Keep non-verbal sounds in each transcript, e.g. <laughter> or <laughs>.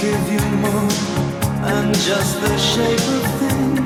give you more than just the shape of things.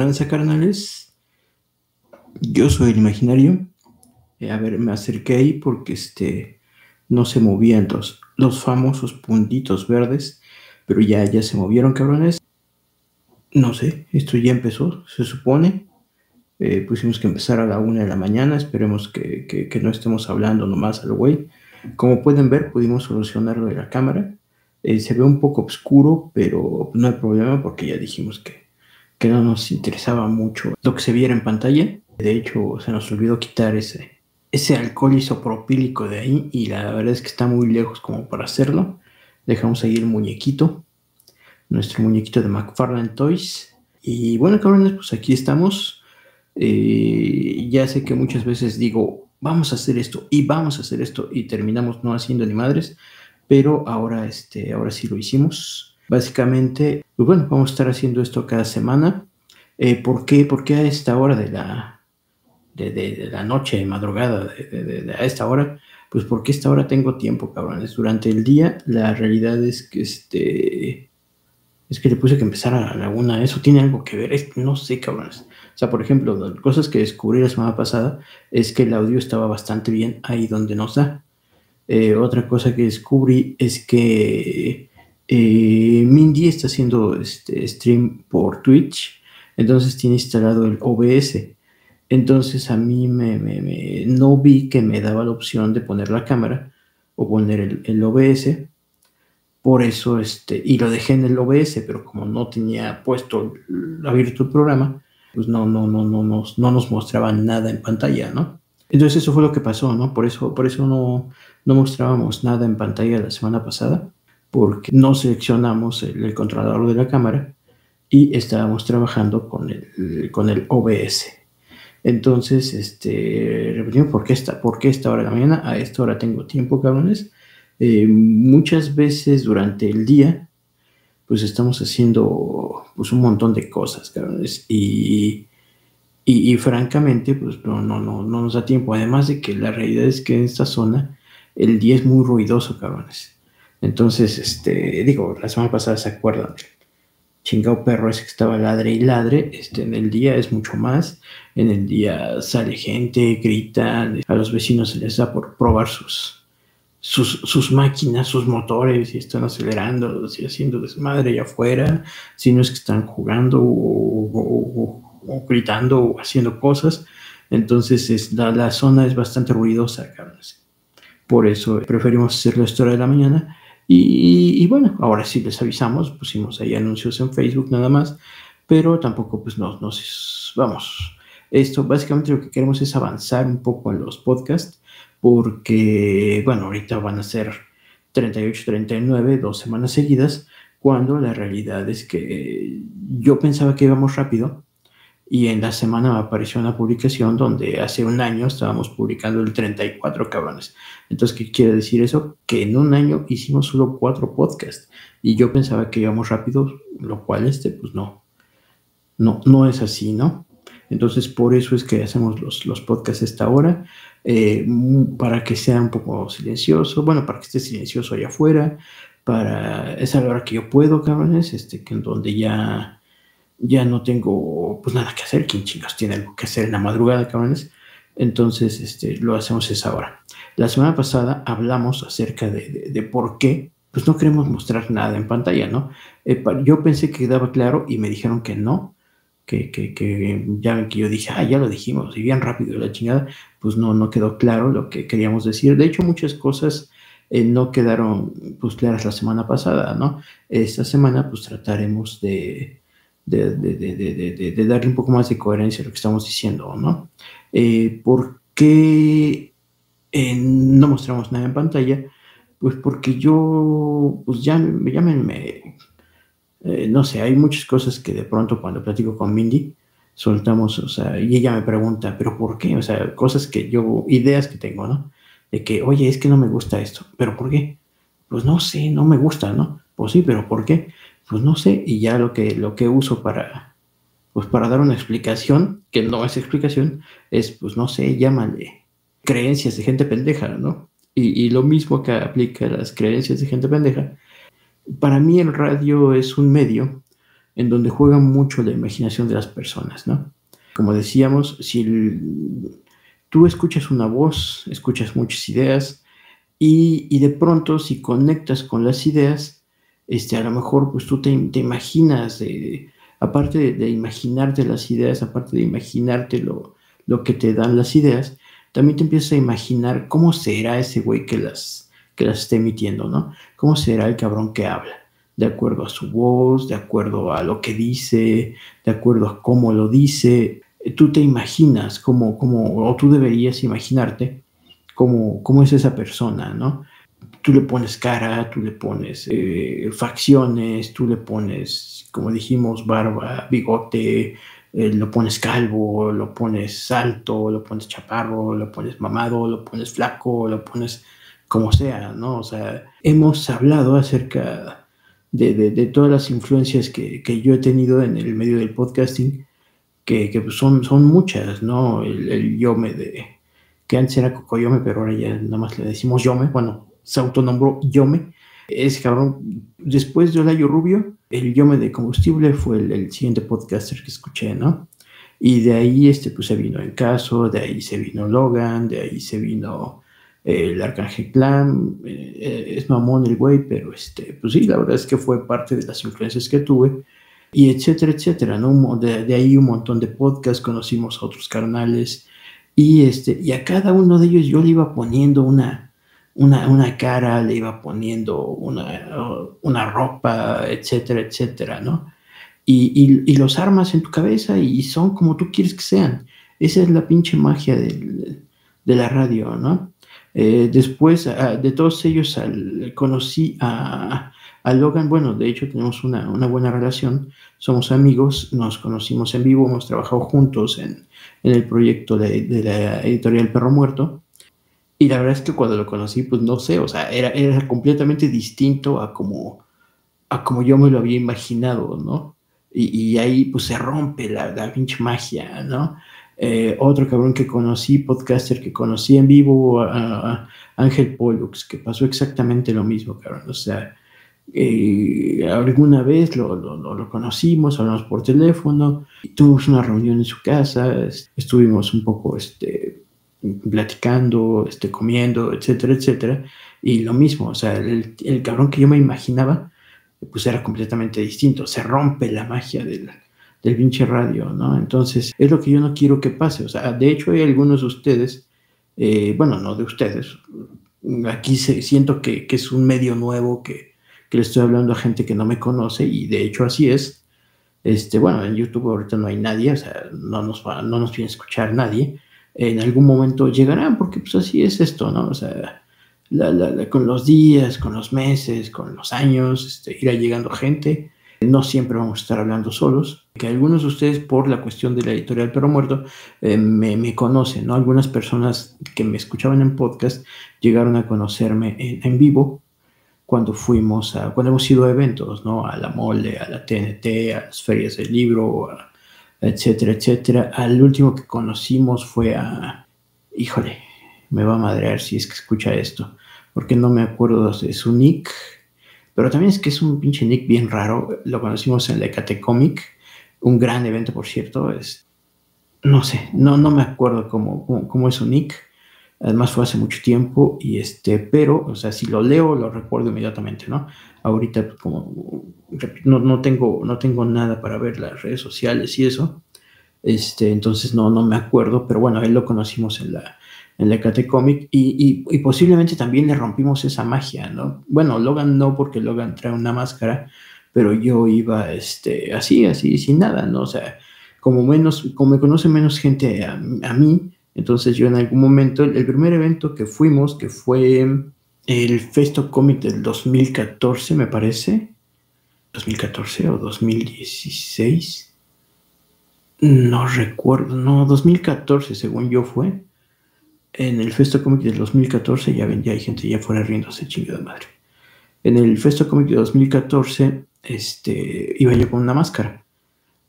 Tranza, carnales? Yo soy el imaginario. Eh, a ver, me acerqué ahí porque este, no se movían los, los famosos puntitos verdes, pero ya, ya se movieron, cabrones. No sé, esto ya empezó, se supone. Eh, pusimos que empezar a la una de la mañana. Esperemos que, que- no estemos hablando nomás al güey. Como pueden ver, pudimos solucionarlo de la cámara. Eh, se ve un poco oscuro, pero no hay problema porque ya dijimos que, que no nos interesaba mucho lo que se viera en pantalla. De hecho, se nos olvidó quitar ese, ese alcohol isopropílico de ahí y la verdad es que está muy lejos como para hacerlo. Dejamos ahí el muñequito, nuestro muñequito de McFarlane Toys. Y bueno, cabrones, pues aquí estamos. Eh, ya sé que muchas veces digo, vamos a hacer esto y vamos a hacer esto y terminamos no haciendo ni madres, pero ahora, este, ahora sí lo hicimos. Básicamente, pues bueno, vamos a estar haciendo esto cada semana. Eh, ¿Por qué? Porque a esta hora de la, de, la noche, madrugada, de, a esta hora, pues porque a esta hora tengo tiempo, cabrones. Durante el día, la realidad es que este. Es que le puse que empezar a la una. Eso tiene algo que ver. no sé, cabrones. O sea, por ejemplo, cosas que descubrí la semana pasada es que el audio estaba bastante bien ahí donde nos da. Eh, otra cosa que descubrí es que eh, Mindy está haciendo este stream por Twitch, entonces tiene instalado el OBS. Entonces a mí me, no vi que me daba la opción de poner la cámara o poner el, OBS. Por eso, este, y lo dejé en el OBS, pero como no tenía puesto abierto el programa, pues no, no, no, no, nos, no nos mostraba nada en pantalla, ¿no? Entonces eso fue lo que pasó, ¿no? Por eso, por eso no, no mostrábamos nada en pantalla la semana pasada, porque no seleccionamos el, controlador de la cámara y estábamos trabajando con el, con el OBS. Entonces, este, repetimos, ¿por qué, esta, ¿por esta hora de la mañana? A esta hora tengo tiempo, cabrones. Eh, muchas veces durante el día, pues estamos haciendo pues un montón de cosas, cabrones. Y, y, francamente, pues no, no, no, no nos da tiempo. Además de que la realidad es que en esta zona el día es muy ruidoso, cabrones. Entonces, este, digo, la semana pasada se acuerdan del chingado perro ese que estaba ladre y ladre. Este, en el día es mucho más. En el día sale gente, gritan, a los vecinos se les da por probar sus, sus, sus máquinas, sus motores, y están acelerando y haciendo desmadre allá afuera. Si no es que están jugando o, gritando o haciendo cosas. Entonces, es, la, la zona es bastante ruidosa, cabrones. Por eso preferimos hacerlo a esta hora de la mañana. Y, bueno, ahora sí les avisamos, pusimos ahí anuncios en Facebook nada más, pero tampoco pues no, nos vamos. Esto básicamente lo que queremos es avanzar un poco en los podcasts, porque bueno, ahorita van a ser 38, 39, dos semanas seguidas, cuando la realidad es que yo pensaba que íbamos rápido, y en la semana me apareció una publicación donde hace un año estábamos publicando el 34 cabrones. Entonces, ¿qué quiere decir eso? Que en un año hicimos solo cuatro podcasts. Y yo pensaba que íbamos rápido, lo cual este, pues no. No, no es así, ¿no? Entonces, por eso es que hacemos los, los podcasts a esta hora, eh, para que sea un poco silencioso, bueno, para que esté silencioso allá afuera, para esa hora que yo puedo, cabrones, este, que en donde ya ya no tengo pues nada que hacer, ¿quién chicos tiene algo que hacer en la madrugada, cabrones? Entonces, este, lo hacemos esa hora. La semana pasada hablamos acerca de, por qué pues no queremos mostrar nada en pantalla, ¿no? Eh, yo pensé que quedaba claro y me dijeron que no, que, que, ya que yo dije, ah, ya lo dijimos, y bien rápido la chingada, pues no, no quedó claro lo que queríamos decir. De hecho, muchas cosas eh, no quedaron pues claras la semana pasada, ¿no? Esta semana pues trataremos de, de, darle un poco más de coherencia a lo que estamos diciendo, ¿no? Eh, ¿Por qué eh, no mostramos nada en pantalla? Pues porque yo, pues ya, llámenme, eh, no sé, hay muchas cosas que de pronto cuando platico con Mindy, soltamos, o sea, y ella me pregunta, ¿pero por qué? O sea, cosas que yo, ideas que tengo, ¿no? De que, oye, es que no me gusta esto, ¿pero por qué? Pues no sé, no me gusta, ¿no? Pues sí, pero ¿por qué? Pues no sé, y ya lo que, lo que uso para, pues para dar una explicación, que no es explicación, es, pues no sé, llámale creencias de gente pendeja, ¿no? Y, y lo mismo que aplica a las creencias de gente pendeja. Para mí el radio es un medio en donde juega mucho la imaginación de las personas, ¿no? Como decíamos, si tú escuchas una voz, escuchas muchas ideas y, y de pronto si conectas con las ideas, este, a lo mejor pues tú te, imaginas, aparte de, imaginarte las ideas, aparte de imaginarte lo, que te dan las ideas, también te empiezas a imaginar cómo será ese güey que las, que las esté emitiendo, ¿no? ¿Cómo será el cabrón que habla? de acuerdo a su voz, de acuerdo a lo que dice, de acuerdo a cómo lo dice. Tú te imaginas cómo, cómo o tú deberías imaginarte cómo, cómo es esa persona, ¿no? Tú le pones cara, tú le pones eh, facciones, tú le pones, como dijimos, barba, bigote, eh, lo pones calvo, lo pones alto, lo pones chaparro, lo pones mamado, lo pones flaco, lo pones como sea, ¿no? O sea, hemos hablado acerca de, todas las influencias que, yo he tenido en el medio del podcasting, que, pues son, son muchas, ¿no? El, Yome de, que antes era Cocoyome, pero ahora ya nada más le decimos Yome, bueno, se autonombró Yome, ese cabrón, después de Olayo Rubio, el Yome de Combustible fue el, siguiente podcaster que escuché, ¿no? Y de ahí este, pues se vino el caso, de ahí se vino Logan, de ahí se vino el Arcángel Clan, eh, es mamón el güey, pero este, pues sí, la verdad es que fue parte de las influencias que tuve, y etcétera, etcétera, ¿no? De, de ahí un montón de podcasts, conocimos a otros carnales, y, este, y a cada uno de ellos yo le iba poniendo una, una, una cara, le iba poniendo una, una ropa, etcétera, etcétera, ¿no? Y, y, los armas en tu cabeza y son como tú quieres que sean. Esa es la pinche magia de, de la radio, ¿no? Eh, después ah, de todos ellos conocí a, a, Logan, bueno, de hecho tenemos una, una, buena relación, somos amigos, nos conocimos en vivo, hemos trabajado juntos en, en el proyecto de, de, la editorial Perro Muerto. Y la verdad es que cuando lo conocí, pues no sé, o sea, era, era completamente distinto a como, a como yo me lo había imaginado, ¿no? Y, ahí pues se rompe la, la pinche magia, ¿no? Eh, otro cabrón que conocí, podcaster que conocí en vivo, Ángel Pollux, que pasó exactamente lo mismo, cabrón. O sea, eh, alguna vez lo, lo, conocimos, hablamos por teléfono, tuvimos una reunión en su casa, estuvimos un poco este, platicando, este, comiendo, etcétera, etcétera. Y lo mismo, o sea, el, cabrón que yo me imaginaba, pues era completamente distinto. Se rompe la magia del, del pinche radio, ¿no? Entonces, es lo que yo no quiero que pase. O sea, de hecho hay algunos de ustedes, eh, bueno, no de ustedes, aquí se, siento que, que, es un medio nuevo, que, que, le estoy hablando a gente que no me conoce y de hecho así es. Este, bueno, en YouTube ahorita no hay nadie, o sea, no nos, va, no nos viene a escuchar nadie. En algún momento llegarán, porque pues así es esto, ¿no? O sea, con los días, con los meses, con los años, este, irá llegando gente no siempre vamos a estar hablando solos, que algunos de ustedes por la cuestión de la editorial Perro Muerto eh, me, conocen, ¿no? Algunas personas que me escuchaban en podcast llegaron a conocerme en, vivo cuando fuimos a, cuando hemos ido a eventos, ¿no? A la mole, a la TNT, a las ferias del libro, etcétera, etcétera. Al último que conocimos fue a, híjole, me va a madrear si es que escucha esto, porque no me acuerdo de su nick, pero también es que es un pinche nick bien raro. Lo conocimos en la Comic, un gran evento, por cierto. Es, no sé, no, no me acuerdo cómo, cómo, es su nick. Además fue hace mucho tiempo y este, pero, o sea, si lo leo lo recuerdo inmediatamente, ¿no? Ahorita pues, como no, no, tengo, no tengo nada para ver las redes sociales y eso, este, entonces no, no me acuerdo, pero bueno, él lo conocimos en la, en la Ecate Comic y, y, posiblemente también le rompimos esa magia, ¿no? Bueno, Logan no, porque Logan trae una máscara, pero yo iba este, así, así, sin nada, ¿no? O sea, como, menos, como me conoce menos gente a, mí, entonces yo en algún momento, el, primer evento que fuimos, que fue el Festo Comic del 2014, me parece, 2014 o 2016, no recuerdo, no, 2014 según yo fue. En el Festo Comic del 2014, ya ven, ya hay gente ya fuera riéndose chingo de madre. En el Festo Comic de 2014, este, iba yo con una máscara,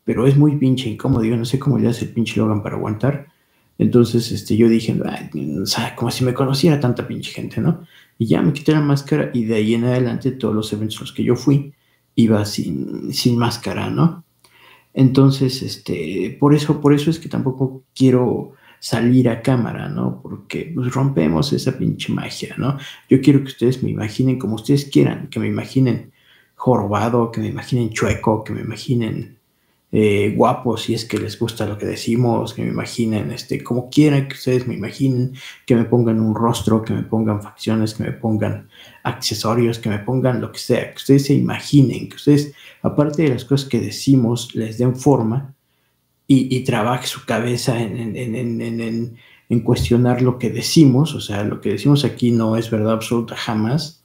pero es muy pinche incómodo, yo no sé cómo le hace el pinche Logan para aguantar. Entonces, este, yo dije, como si me conociera tanta pinche gente, ¿no? Y ya me quité la máscara y de ahí en adelante todos los eventos a los que yo fui iba sin, sin máscara, ¿no? Entonces, este, por eso, por eso es que tampoco quiero salir a cámara, ¿no? Porque pues, rompemos esa pinche magia, ¿no? Yo quiero que ustedes me imaginen como ustedes quieran, que me imaginen jorobado, que me imaginen chueco, que me imaginen eh, guapo, si es que les gusta lo que decimos, que me imaginen, este, como quieran que ustedes me imaginen, que me pongan un rostro, que me pongan facciones, que me pongan accesorios, que me pongan lo que sea, que ustedes se imaginen, que ustedes, aparte de las cosas que decimos, les den forma y, y trabaje su cabeza en, en, en, en, cuestionar lo que decimos, o sea, lo que decimos aquí no es verdad absoluta jamás.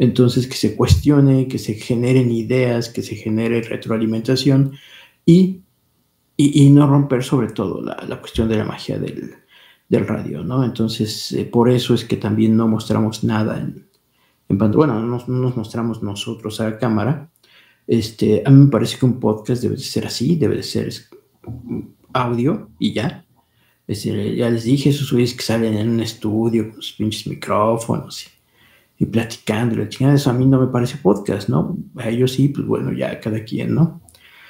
Entonces, que se cuestione, que se generen ideas, que se genere retroalimentación y, y, no romper sobre todo la, la cuestión de la magia del, del radio, ¿no? Entonces, eh, por eso es que también no mostramos nada en, en bueno, no, no, nos mostramos nosotros a la cámara. Este, a mí me parece que un podcast debe de ser así, debe de ser audio y ya. Ya les dije, esos güeyes que salen en un estudio con sus pinches micrófonos y, y platicando, la chingada, eso a mí no me parece podcast, ¿no? A ellos sí, pues bueno, ya cada quien, ¿no?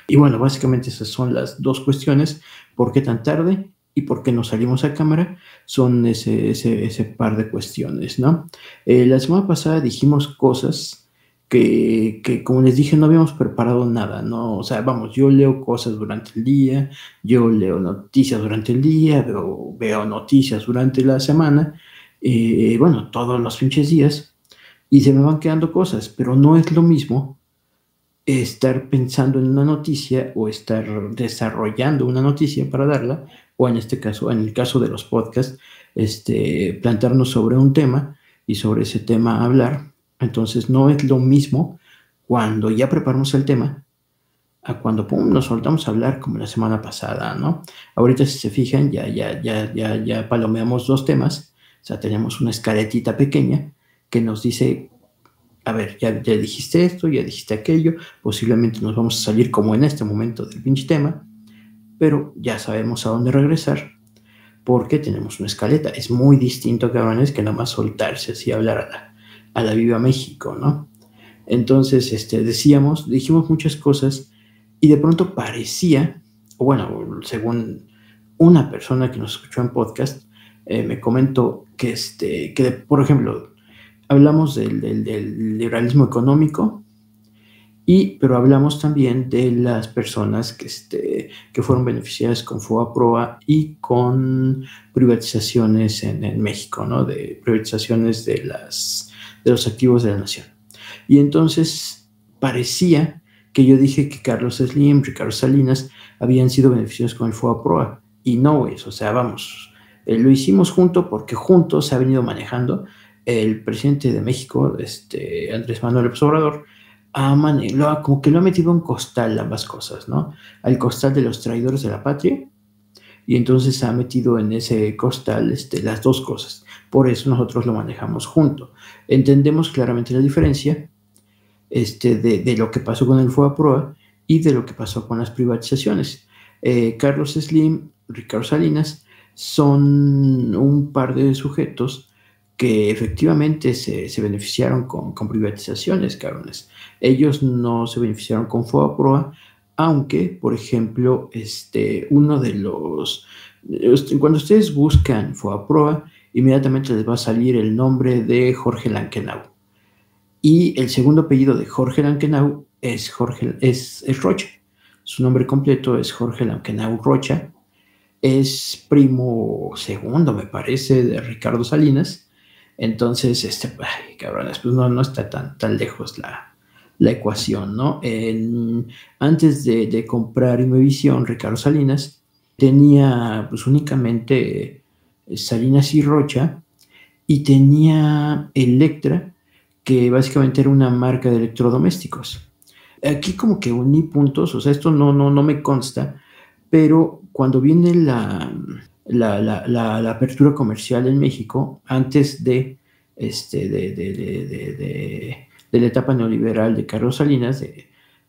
Y bueno, básicamente esas son las dos cuestiones. ¿Por qué tan tarde? y por qué no salimos a cámara, son ese, ese, ese par de cuestiones, ¿no? Eh, la semana pasada dijimos cosas que, que, como les dije, no habíamos preparado nada, ¿no? O sea, vamos, yo leo cosas durante el día, yo leo noticias durante el día, veo, noticias durante la semana, eh, bueno, todos los pinches días, y se me van quedando cosas, pero no es lo mismo estar pensando en una noticia o estar desarrollando una noticia para darla o en este caso, en el caso de los podcasts, este, plantearnos sobre un tema y sobre ese tema hablar. Entonces no es lo mismo cuando ya preparamos el tema a cuando pum, nos soltamos a hablar como la semana pasada, ¿no? Ahorita si se fijan, ya, ya, ya, ya, ya palomeamos dos temas, o sea, tenemos una escaletita pequeña que nos dice, a ver, ya, ya dijiste esto, ya dijiste aquello, posiblemente nos vamos a salir como en este momento del pinche tema, pero ya sabemos a dónde regresar porque tenemos una escaleta. Es muy distinto, cabrones, que nada más soltarse así, hablar a la, a la Viva México, ¿no? Entonces, este, decíamos, dijimos muchas cosas y de pronto parecía, bueno, según una persona que nos escuchó en podcast, eh, me comentó que, este, que, por ejemplo, hablamos del, del, del liberalismo económico, y, pero hablamos también de las personas que, este, que fueron beneficiadas con FOA y con privatizaciones en, en, México, ¿no? De privatizaciones de, las, de los activos de la nación. Y entonces parecía que yo dije que Carlos Slim, Ricardo Salinas habían sido beneficiados con el FOA Y no es, o sea, vamos, eh, lo hicimos junto porque juntos se ha venido manejando el presidente de México, este, Andrés Manuel López Obrador, lo como que lo ha metido en costal ambas cosas, ¿no? Al costal de los traidores de la patria y entonces ha metido en ese costal este, las dos cosas. Por eso nosotros lo manejamos junto. Entendemos claramente la diferencia este, de, lo que pasó con el FOA y de lo que pasó con las privatizaciones. Eh, Carlos Slim, Ricardo Salinas son un par de sujetos que efectivamente se, se beneficiaron con, con, privatizaciones, cabrones. Ellos no se beneficiaron con FOA aunque, por ejemplo, este, uno de los... Cuando ustedes buscan FOA inmediatamente les va a salir el nombre de Jorge Lankenau. Y el segundo apellido de Jorge Lankenau es, Jorge, es, es Rocha. Su nombre completo es Jorge Lankenau Rocha. Es primo segundo, me parece, de Ricardo Salinas entonces, este, ay, cabrones, pues no, no está tan, tan lejos la, la ecuación, ¿no? Antes de, de, comprar Imevisión, Ricardo Salinas tenía pues únicamente eh, Salinas y Rocha y tenía Electra, que básicamente era una marca de electrodomésticos. Aquí como que uní puntos, o sea, esto no, no, no me consta, pero cuando viene la, la, la, la, la, apertura comercial en México antes de, este, de, de, de, la etapa neoliberal de Carlos Salinas,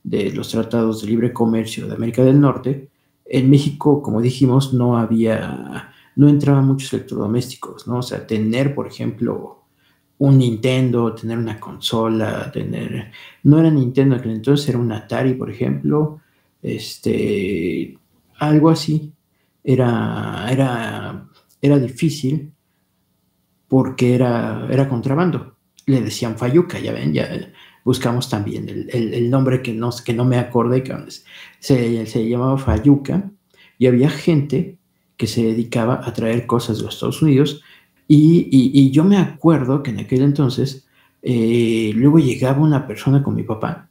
de, los tratados de libre comercio de América del Norte. En México, como dijimos, no había, no entraban muchos electrodomésticos, ¿no? O sea, tener, por ejemplo, un Nintendo, tener una consola, tener, no era Nintendo, entonces era un Atari, por ejemplo, este, algo así, era, era, era difícil porque era, era contrabando. Le decían Fayuca, ya ven, ya buscamos también el, el, nombre que no, que no me acordé, que se, se llamaba Fayuca, y había gente que se dedicaba a traer cosas de los Estados Unidos, y, y, y, yo me acuerdo que en aquel entonces Eh, luego llegaba una persona con mi papá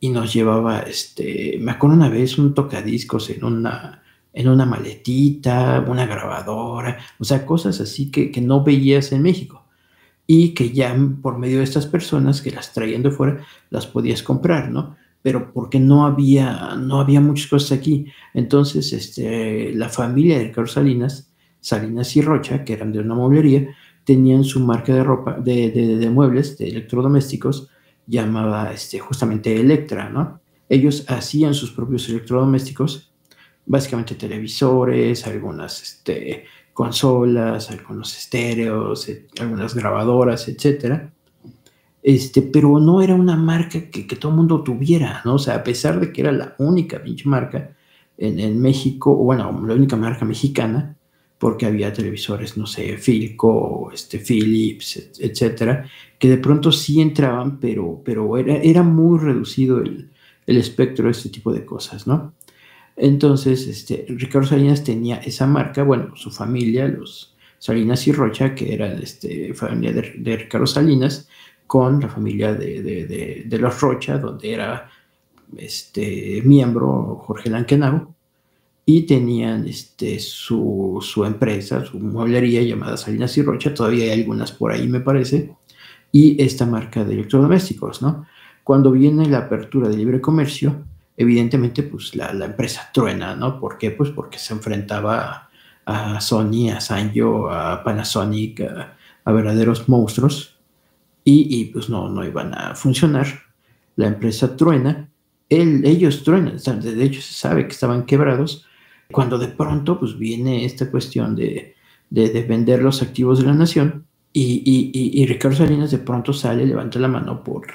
y nos llevaba, este, me acuerdo una vez, un tocadiscos en una, en una maletita, una grabadora, o sea, cosas así que, que no veías en México y que ya por medio de estas personas que las traían de fuera, las podías comprar, ¿no? Pero porque no había, no había muchas cosas aquí. Entonces, este, la familia de Carlos Salinas, Salinas y Rocha, que eran de una mueblería, tenían su marca de ropa, de, de, muebles, de electrodomésticos, llamaba este, justamente Electra, ¿no? Ellos hacían sus propios electrodomésticos, básicamente televisores, algunas este, consolas, algunos estéreos, eh, algunas grabadoras, etcétera. Este, pero no era una marca que, que, todo el mundo tuviera, ¿no? O sea, a pesar de que era la única marca en, en México, bueno, la única marca mexicana, porque había televisores, no sé, Philco, este, Philips, etcétera, que de pronto sí entraban, pero, pero era, era muy reducido el, el, espectro de este tipo de cosas, ¿no? Entonces, este, Ricardo Salinas tenía esa marca, bueno, su familia, los Salinas y Rocha, que era este, familia de, Ricardo Salinas, con la familia de, de, los Rocha, donde era este, miembro Jorge Lankenau, y tenían este, su, su, empresa, su mueblería llamada Salinas y Rocha, todavía hay algunas por ahí me parece, y esta marca de electrodomésticos, ¿no? Cuando viene la apertura de libre comercio, evidentemente pues la, la empresa truena, ¿no? ¿Por qué? Pues porque se enfrentaba a, Sony, a Sanyo, a Panasonic, a, verdaderos monstruos, y, y, pues no, no iban a funcionar. La empresa truena, él, ellos truenan, de hecho se sabe que estaban quebrados, cuando de pronto pues viene esta cuestión de, de, de vender los activos de la nación y, y, y, Ricardo Salinas de pronto sale, levanta la mano por,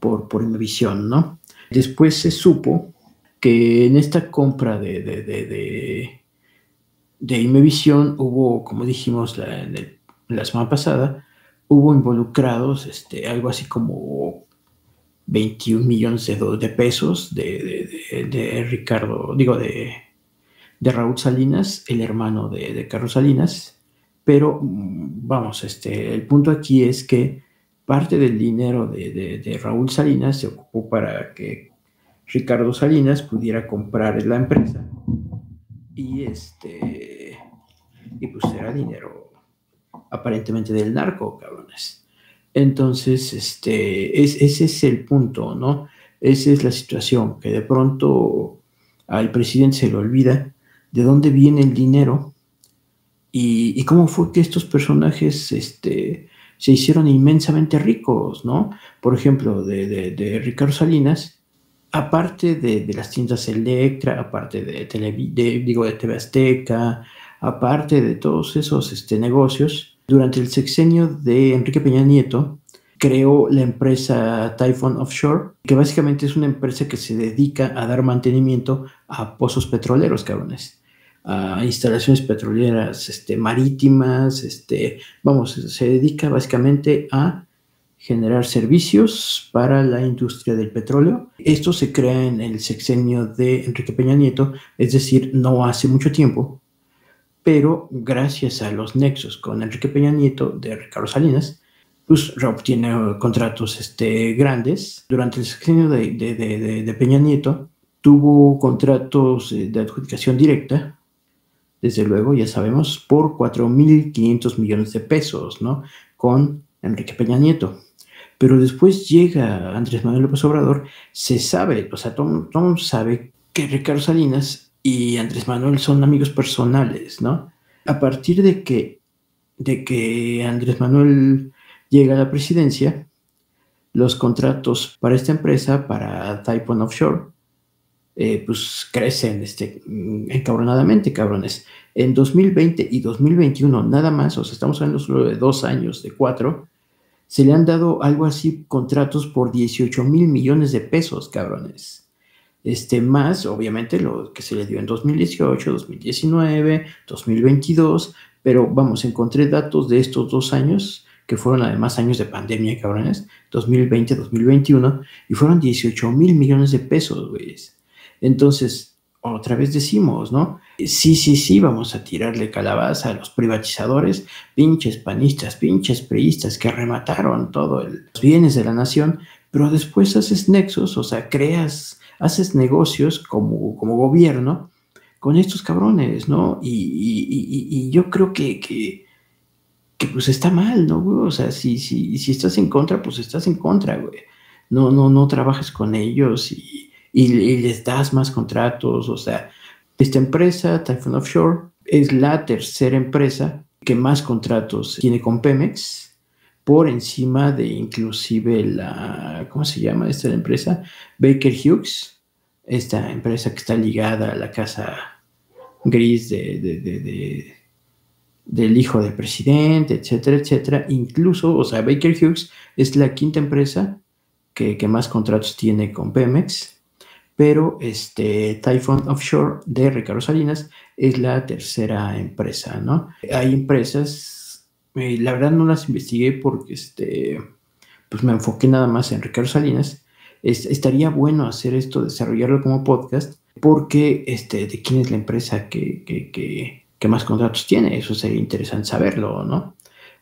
por, por ¿no? Después se supo que en esta compra de, de, de, de, Imevisión hubo, como dijimos la, el, la, semana pasada, hubo involucrados este, algo así como 21 millones de, de pesos de, Ricardo, digo, de, de Raúl Salinas, el hermano de, de Carlos Salinas, pero vamos, este, el punto aquí es que parte del dinero de, de, Raúl Salinas se ocupó para que Ricardo Salinas pudiera comprar la empresa y este y pues era dinero aparentemente del narco, cabrones. Entonces, este, es, ese es el punto, ¿no? Esa es la situación, que de pronto al presidente se le olvida de dónde viene el dinero y, y cómo fue que estos personajes este, se hicieron inmensamente ricos, ¿no? Por ejemplo, de, de, Ricardo Salinas, aparte de, de, las tiendas Electra, aparte de, Televi de, digo, de TV Azteca, aparte de todos esos este, negocios, durante el sexenio de Enrique Peña Nieto, creó la empresa Typhoon Offshore, que básicamente es una empresa que se dedica a dar mantenimiento a pozos petroleros, cabrones a instalaciones petroleras este, marítimas, este, vamos, se dedica básicamente a generar servicios para la industria del petróleo. Esto se crea en el sexenio de Enrique Peña Nieto, es decir, no hace mucho tiempo, pero gracias a los nexos con Enrique Peña Nieto de Ricardo Salinas, pues obtiene contratos este, grandes. Durante el sexenio de, Peña Nieto tuvo contratos de adjudicación directa desde luego, ya sabemos, por 4.500 millones de pesos, ¿no? Con Enrique Peña Nieto. Pero después llega Andrés Manuel López Obrador, se sabe, o sea, todo sabe que Ricardo Salinas y Andrés Manuel son amigos personales, ¿no? A partir de que, de que Andrés Manuel llega a la presidencia, los contratos para esta empresa, para Typhoon Offshore, eh, pues crecen este, encabronadamente, cabrones. En 2020 y 2021, nada más, o sea, estamos hablando solo de dos años, de cuatro, se le han dado algo así contratos por 18 mil millones de pesos, cabrones. Este, más, obviamente, lo que se le dio en 2018, 2019, 2022, pero vamos, encontré datos de estos dos años, que fueron además años de pandemia, cabrones, 2020, 2021, y fueron 18 mil millones de pesos, güeyes. Entonces, otra vez decimos, ¿no? Sí, sí, sí, vamos a tirarle calabaza a los privatizadores, pinches panistas, pinches priistas que remataron todos los bienes de la nación, pero después haces nexos, o sea, creas, haces negocios como, como gobierno con estos cabrones, ¿no? Y, yo creo que, que, pues está mal, ¿no, güey? O sea, si, si, si estás en contra, pues estás en contra, güey. No, no, no trabajes con ellos y y, les das más contratos. O sea, esta empresa, Typhoon Offshore, es la tercera empresa que más contratos tiene con Pemex, por encima de inclusive la, ¿cómo se llama esta empresa? Baker Hughes, esta empresa que está ligada a la casa gris de, del hijo del presidente, etcétera, etcétera. Incluso, o sea, Baker Hughes es la quinta empresa que, que más contratos tiene con Pemex pero este Typhoon Offshore de Ricardo Salinas es la tercera empresa, ¿no? Hay empresas, eh, la verdad no las investigué porque este, pues me enfoqué nada más en Ricardo Salinas. estaría bueno hacer esto, desarrollarlo como podcast, porque este, de quién es la empresa que, que, más contratos tiene, eso sería interesante saberlo, ¿no?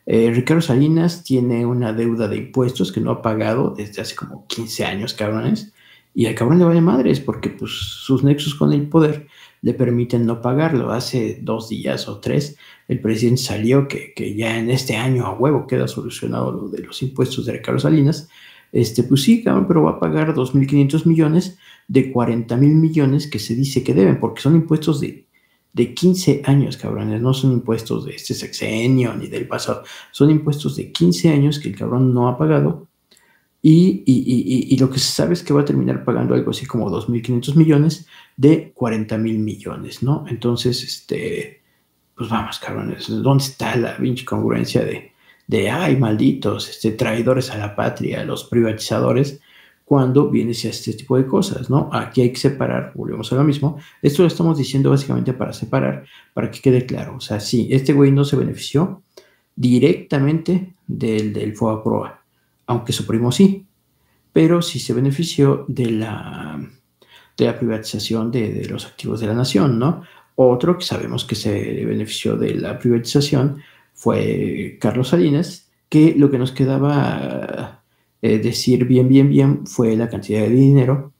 Eh, Ricardo Salinas tiene una deuda de impuestos que no ha pagado desde hace como 15 años, cabrones y al cabrón le vale madres porque pues, sus nexos con el poder le permiten no pagarlo. Hace dos días o tres el presidente salió que, que ya en este año a huevo queda solucionado lo de los impuestos de Ricardo Salinas. Este, pues sí, cabrón, pero va a pagar 2.500 millones de 40 mil millones que se dice que deben, porque son impuestos de, de 15 años, cabrones, no son impuestos de este sexenio ni del pasado, son impuestos de 15 años que el cabrón no ha pagado y, lo que se sabe es que va a terminar pagando algo así como 2.500 millones de 40 mil millones, ¿no? Entonces, este, pues vamos, cabrones, ¿dónde está la pinche congruencia de, de, ay, malditos, este, traidores a la patria, los privatizadores, cuando viene a este tipo de cosas, ¿no? Aquí hay que separar, volvemos a lo mismo. Esto lo estamos diciendo básicamente para separar, para que quede claro. O sea, sí, este güey no se benefició directamente del, del FOA aunque su primo sí, pero sí se benefició de la, de la privatización de, los activos de la nación, ¿no? Otro que sabemos que se benefició de la privatización fue Carlos Salinas, que lo que nos quedaba eh, decir bien, bien, bien fue la cantidad de dinero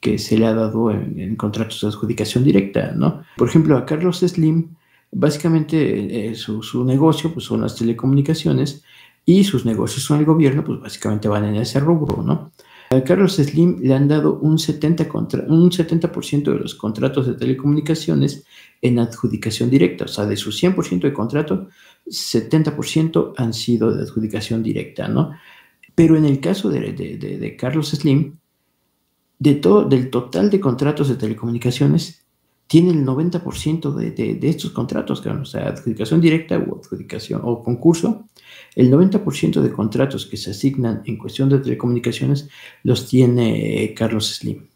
que se le ha dado en, contratos de adjudicación directa, ¿no? Por ejemplo, a Carlos Slim, básicamente eh, su, su, negocio pues, son las telecomunicaciones y sus negocios con el gobierno, pues básicamente van en ese rubro, ¿no? A Carlos Slim le han dado un 70%, contra, un 70 de los contratos de telecomunicaciones en adjudicación directa, o sea, de su 100% de contrato, 70% han sido de adjudicación directa, ¿no? Pero en el caso de, de, de, Carlos Slim, de todo, del total de contratos de telecomunicaciones, tiene el 90% de, de, estos contratos, o sea, adjudicación directa o adjudicación o concurso, el 90% de contratos que se asignan en cuestión de telecomunicaciones los tiene Carlos Slim.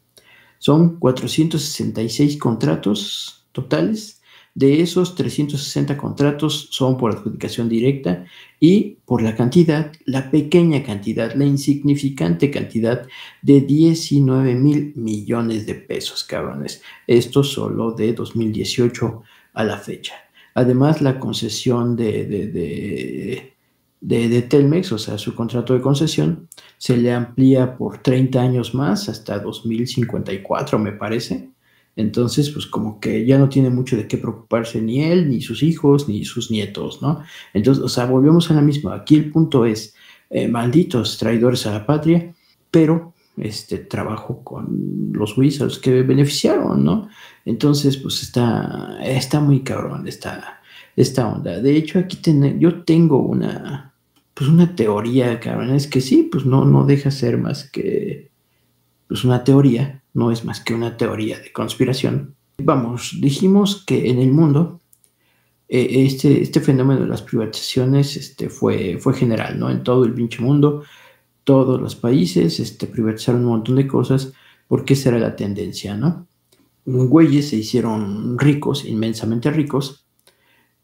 Son 466 contratos totales. De esos 360 contratos son por adjudicación directa y por la cantidad, la pequeña cantidad, la insignificante cantidad de 19 mil millones de pesos, cabrones. Esto solo de 2018 a la fecha. Además, la concesión de, de de, Telmex, o sea, su contrato de concesión, se le amplía por 30 años más hasta 2054, me parece. Entonces, pues como que ya no tiene mucho de qué preocuparse ni él, ni sus hijos, ni sus nietos, ¿no? Entonces, o sea, volvemos a la misma. Aquí el punto es, eh, malditos traidores a la patria, pero este trabajo con los wizards que beneficiaron, ¿no? Entonces, pues está, está muy cabrón esta, esta onda. De hecho, aquí yo tengo una, pues una teoría, cabrón, es que sí, pues no, no deja ser más que pues una teoría, no es más que una teoría de conspiración. Vamos, dijimos que en el mundo eh, este, este fenómeno de las privatizaciones este, fue, fue general, ¿no? En todo el pinche mundo, todos los países este, privatizaron un montón de cosas porque esa era la tendencia, ¿no? Güeyes se hicieron ricos, inmensamente ricos,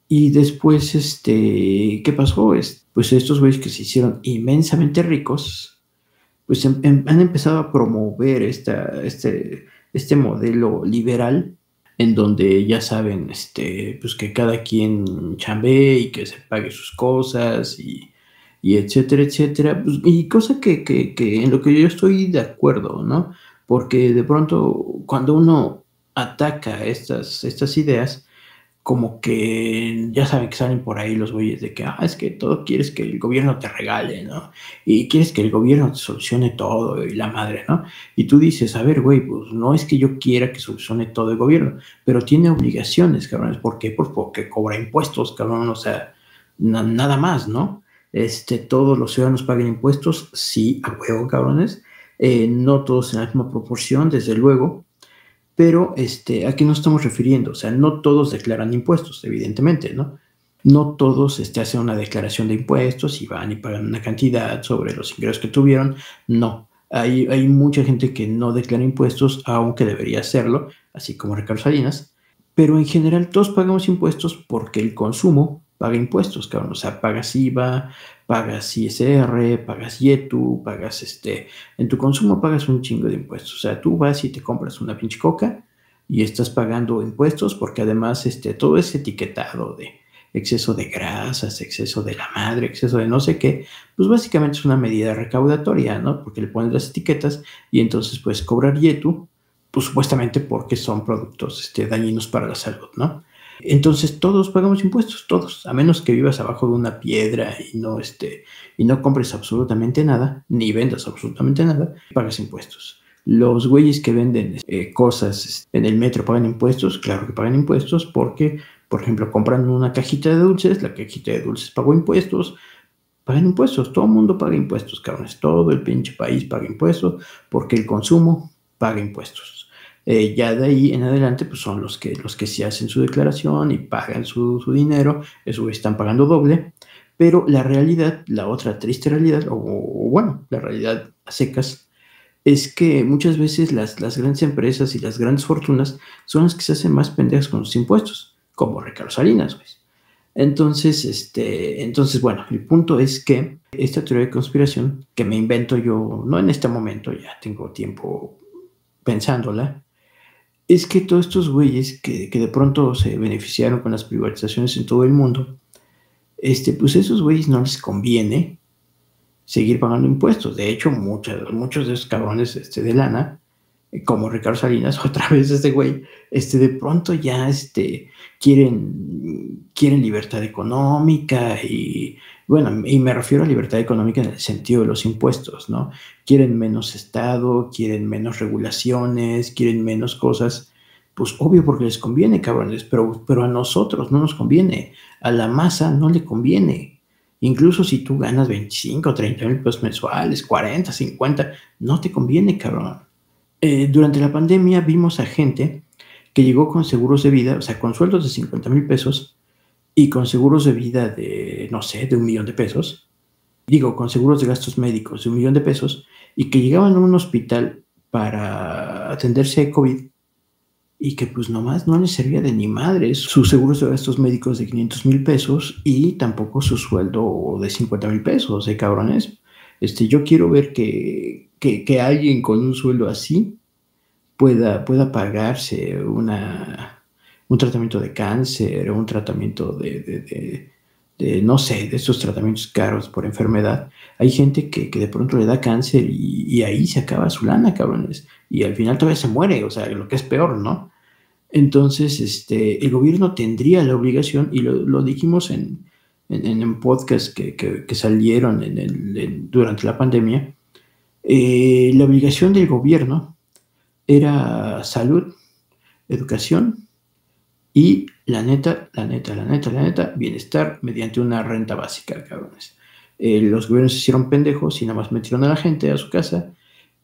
y después, este, ¿qué pasó? Pues estos güeyes que se hicieron inmensamente ricos, pues em, em, han empezado a promover esta, este, este modelo liberal en donde ya saben, este, pues que cada quien chambee y que se pague sus cosas y, etcétera, etcétera, pues, y cosa que, que, que, en lo que yo estoy de acuerdo, ¿no? Porque de pronto cuando uno ataca estas, estas ideas, como que ya saben que salen por ahí los güeyes de que, ah, es que todo quieres que el gobierno te regale, ¿no? Y quieres que el gobierno te solucione todo y la madre, ¿no? Y tú dices, a ver, güey, pues no es que yo quiera que solucione todo el gobierno, pero tiene obligaciones, cabrones. ¿Por qué? Pues porque cobra impuestos, cabrón, o sea, nada más, ¿no? Este, todos los ciudadanos pagan impuestos, sí, a huevo, cabrones. Eh, no todos en la misma proporción, desde luego, pero este, ¿a qué nos estamos refiriendo? O sea, no todos declaran impuestos, evidentemente, ¿no? No todos este, hacen una declaración de impuestos y van y pagan una cantidad sobre los ingresos que tuvieron. No, hay, hay mucha gente que no declara impuestos, aunque debería hacerlo, así como Ricardo Salinas. Pero en general todos pagamos impuestos porque el consumo paga impuestos, cabrón. O sea, pagas IVA, pagas ISR, pagas YETU, pagas este. En tu consumo pagas un chingo de impuestos. O sea, tú vas y te compras una pinche coca y estás pagando impuestos porque además este, todo es etiquetado de exceso de grasas, exceso de la madre, exceso de no sé qué, pues básicamente es una medida recaudatoria, ¿no? Porque le pones las etiquetas y entonces puedes cobrar YETU, pues supuestamente porque son productos este, dañinos para la salud, ¿no? Entonces todos pagamos impuestos, todos, a menos que vivas abajo de una piedra y no, este, y no compres absolutamente nada, ni vendas absolutamente nada, pagas impuestos. Los güeyes que venden eh, cosas en el metro pagan impuestos, claro que pagan impuestos porque, por ejemplo, compran una cajita de dulces, la cajita de dulces pagó impuestos, pagan impuestos, todo el mundo paga impuestos, cabrones, todo el pinche país paga impuestos porque el consumo paga impuestos. Eh, ya de ahí en adelante, pues son los que, los que sí hacen su declaración y pagan su, dinero, eso están pagando doble, pero la realidad, la otra triste realidad, o, bueno, la realidad a secas, es que muchas veces las, las, grandes empresas y las grandes fortunas son las que se hacen más pendejas con los impuestos, como Ricardo Salinas, pues. Entonces, este, entonces, bueno, el punto es que esta teoría de conspiración que me invento yo, no en este momento, ya tengo tiempo pensándola, es que todos estos güeyes que, de pronto se beneficiaron con las privatizaciones en todo el mundo, este, pues a esos güeyes no les conviene seguir pagando impuestos. De hecho, muchos, muchos de esos cabrones este, de lana, como Ricardo Salinas, <laughs> otra vez este güey, este, de pronto ya este, quieren, quieren libertad económica y, bueno, y me refiero a libertad económica en el sentido de los impuestos, ¿no? Quieren menos Estado, quieren menos regulaciones, quieren menos cosas. Pues obvio porque les conviene, cabrones, pero, pero a nosotros no nos conviene. A la masa no le conviene. Incluso si tú ganas 25, 30 mil pesos mensuales, 40, 50, no te conviene, cabrón. Eh, durante la pandemia vimos a gente que llegó con seguros de vida, o sea, con sueldos de 50 mil pesos, y con seguros de vida de, no sé, de un millón de pesos, digo, con seguros de gastos médicos de un millón de pesos, y que llegaban a un hospital para atenderse a COVID y que pues nomás no les servía de ni madres sus seguros de gastos médicos de 500 mil pesos y tampoco su sueldo de 50 mil pesos, ¿eh, cabrones? Este, yo quiero ver que, que, alguien con un sueldo así pueda, pueda pagarse una, un tratamiento de cáncer o un tratamiento de, no sé, de estos tratamientos caros por enfermedad. Hay gente que, de pronto le da cáncer y, ahí se acaba su lana, cabrones. Y al final todavía se muere, o sea, lo que es peor, ¿no? Entonces, este, el gobierno tendría la obligación, y lo, dijimos en, en, en podcasts que, salieron en durante la pandemia, eh, la obligación del gobierno era salud, educación y la neta, la neta, la neta, la neta, bienestar mediante una renta básica, cabrones. Eh, los gobiernos se hicieron pendejos y nada más metieron a la gente a su casa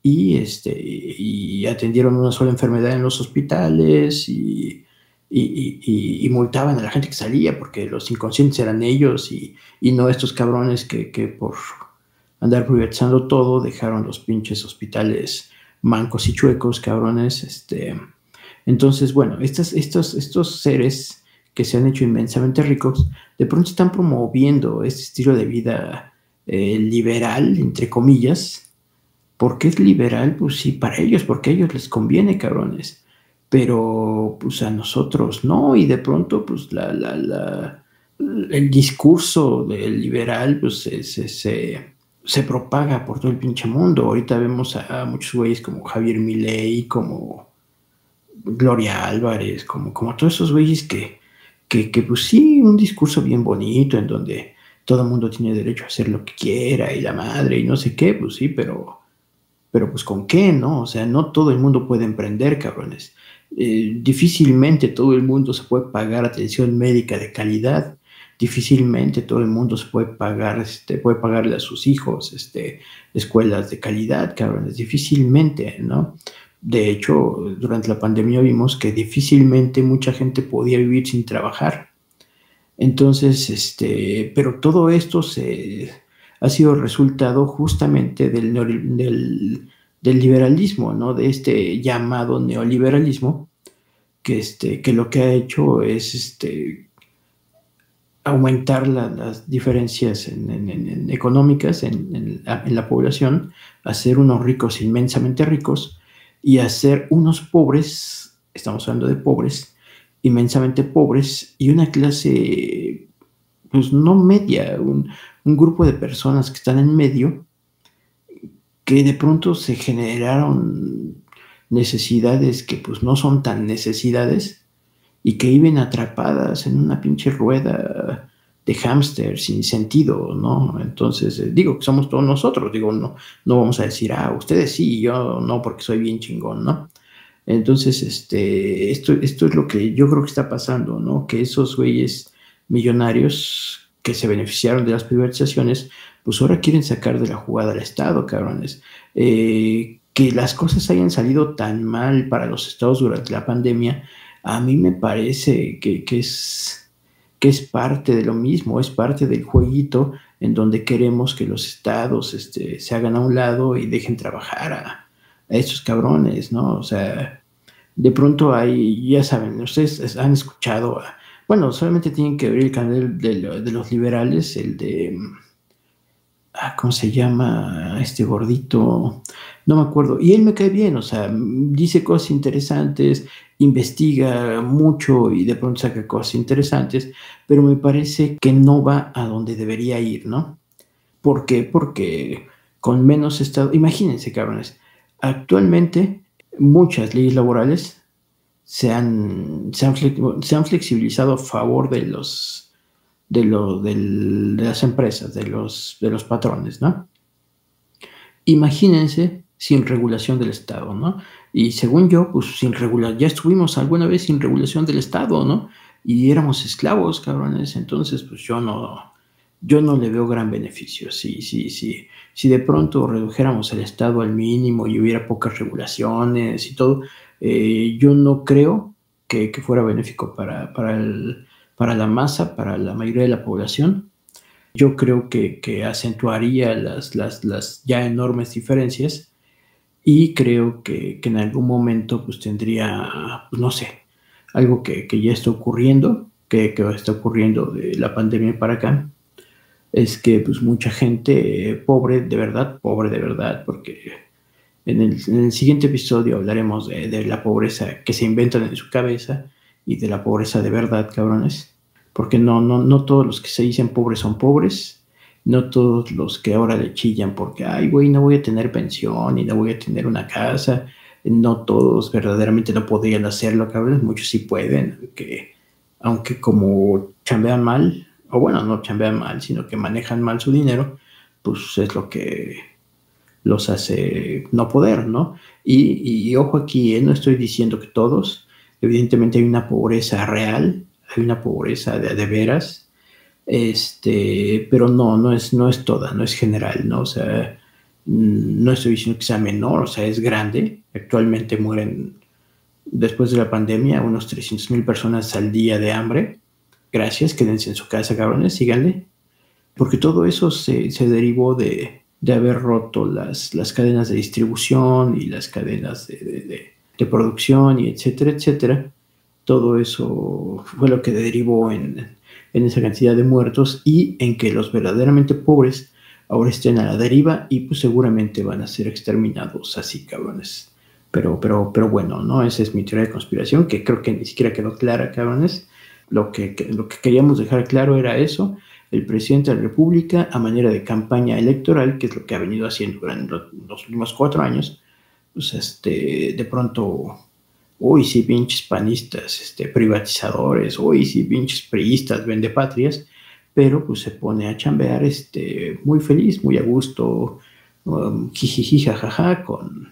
y, este, y atendieron una sola enfermedad en los hospitales y, y, multaban a la gente que salía porque los inconscientes eran ellos y, no estos cabrones que, por andar privatizando todo dejaron los pinches hospitales mancos y chuecos, cabrones, este entonces, bueno, estos, estos, estos seres que se han hecho inmensamente ricos, de pronto están promoviendo este estilo de vida eh, liberal, entre comillas, ¿Por qué es liberal? Pues sí, para ellos, porque a ellos les conviene, cabrones. Pero pues a nosotros no, y de pronto pues la, la, la el discurso del liberal pues se, se, se, propaga por todo el pinche mundo. Ahorita vemos a, muchos güeyes como Javier Milei, como Gloria Álvarez, como, como todos esos güeyes que, que, que pues sí, un discurso bien bonito en donde todo el mundo tiene derecho a hacer lo que quiera y la madre y no sé qué, pues sí, pero, pero pues con qué, ¿no? O sea, no todo el mundo puede emprender, cabrones. Eh, difícilmente todo el mundo se puede pagar atención médica de calidad. Difícilmente todo el mundo se puede pagar, este, puede pagarle a sus hijos este, escuelas de calidad, cabrones. Difícilmente, ¿no? De hecho, durante la pandemia vimos que difícilmente mucha gente podía vivir sin trabajar. Entonces, este, pero todo esto se, ha sido resultado justamente del, del, liberalismo, ¿no? De este llamado neoliberalismo, que, este, que lo que ha hecho es este, aumentar las diferencias en, económicas en, la población, hacer unos ricos inmensamente ricos y hacer unos pobres, estamos hablando de pobres, inmensamente pobres y una clase, pues no media, un, grupo de personas que están en medio, que de pronto se generaron necesidades que pues no son tan necesidades y que viven atrapadas en una pinche rueda de hámster sin sentido, ¿no? Entonces, eh, digo que somos todos nosotros, digo, no, no vamos a decir, ah, ustedes sí, yo no, porque soy bien chingón, ¿no? Entonces, este, esto, esto es lo que yo creo que está pasando, ¿no? Que esos güeyes millonarios que se beneficiaron de las privatizaciones, pues ahora quieren sacar de la jugada al Estado, cabrones. Eh, que las cosas hayan salido tan mal para los estados durante la pandemia, a mí me parece que, es, que es parte de lo mismo, es parte del jueguito en donde queremos que los estados este, se hagan a un lado y dejen trabajar a, a estos cabrones, ¿no? O sea, de pronto hay, ya saben, ustedes han escuchado, bueno, solamente tienen que ver el canal de, los liberales, el de, ah, ¿cómo se llama? Este gordito, no me acuerdo, y él me cae bien, o sea, dice cosas interesantes, investiga mucho y de pronto saca cosas interesantes, pero me parece que no va a donde debería ir, ¿no? ¿Por qué? Porque con menos estado, imagínense, cabrones, Actualmente, muchas leyes laborales se han, se han, flexibilizado a favor de los de, de las empresas, de los, de los patrones, ¿no? Imagínense sin regulación del Estado, ¿no? Y según yo, pues sin regulación, ya estuvimos alguna vez sin regulación del Estado, ¿no? Y éramos esclavos, cabrones, entonces pues yo no, yo no le veo gran beneficio. Sí, sí, sí. Si de pronto redujéramos el Estado al mínimo y hubiera pocas regulaciones y todo, eh, yo no creo que, fuera benéfico para, para, para, la masa, para la mayoría de la población. Yo creo que, acentuaría las, las, las, ya enormes diferencias y creo que, en algún momento pues tendría, pues, no sé, algo que, ya está ocurriendo, que, que está ocurriendo de la pandemia para acá, es que pues mucha gente pobre, de verdad, pobre de verdad, porque en el, siguiente episodio hablaremos de, la pobreza que se inventan en su cabeza y de la pobreza de verdad, cabrones. Porque no, no, no todos los que se dicen pobres son pobres, no todos los que ahora le chillan porque, ay, güey, no voy a tener pensión y no voy a tener una casa, no todos verdaderamente no podrían hacerlo, cabrones, muchos sí pueden, que aunque como chambean mal, o bueno, no chambean mal, sino que manejan mal su dinero, pues es lo que los hace no poder, ¿no? Y, ojo aquí, eh, no estoy diciendo que todos, evidentemente hay una pobreza real, hay una pobreza de, veras, este, pero no, no es, no es toda, no es general, ¿no? O sea, mm, no estoy diciendo que sea menor, o sea, es grande. Actualmente mueren, después de la pandemia, unos 300 mil personas al día de hambre gracias, quédense en su casa, cabrones, síganle. Porque todo eso se, derivó de, haber roto las, las, cadenas de distribución y las cadenas de, producción y etcétera, etcétera. Todo eso fue lo que derivó en, esa cantidad de muertos y en que los verdaderamente pobres ahora estén a la deriva y pues seguramente van a ser exterminados así, cabrones. Pero, pero, pero bueno, ¿no? Esa es mi teoría de conspiración, que creo que ni siquiera quedó clara, cabrones. Lo que, lo que queríamos dejar claro era eso. El presidente de la República, a manera de campaña electoral, que es lo que ha venido haciendo durante los últimos cuatro años, pues este, de pronto, uy, sí, pinches panistas, este, privatizadores, uy, sí, pinches priistas, patrias pero pues se pone a chambear este, muy feliz, muy a gusto, um, jijiji, jajaja, con,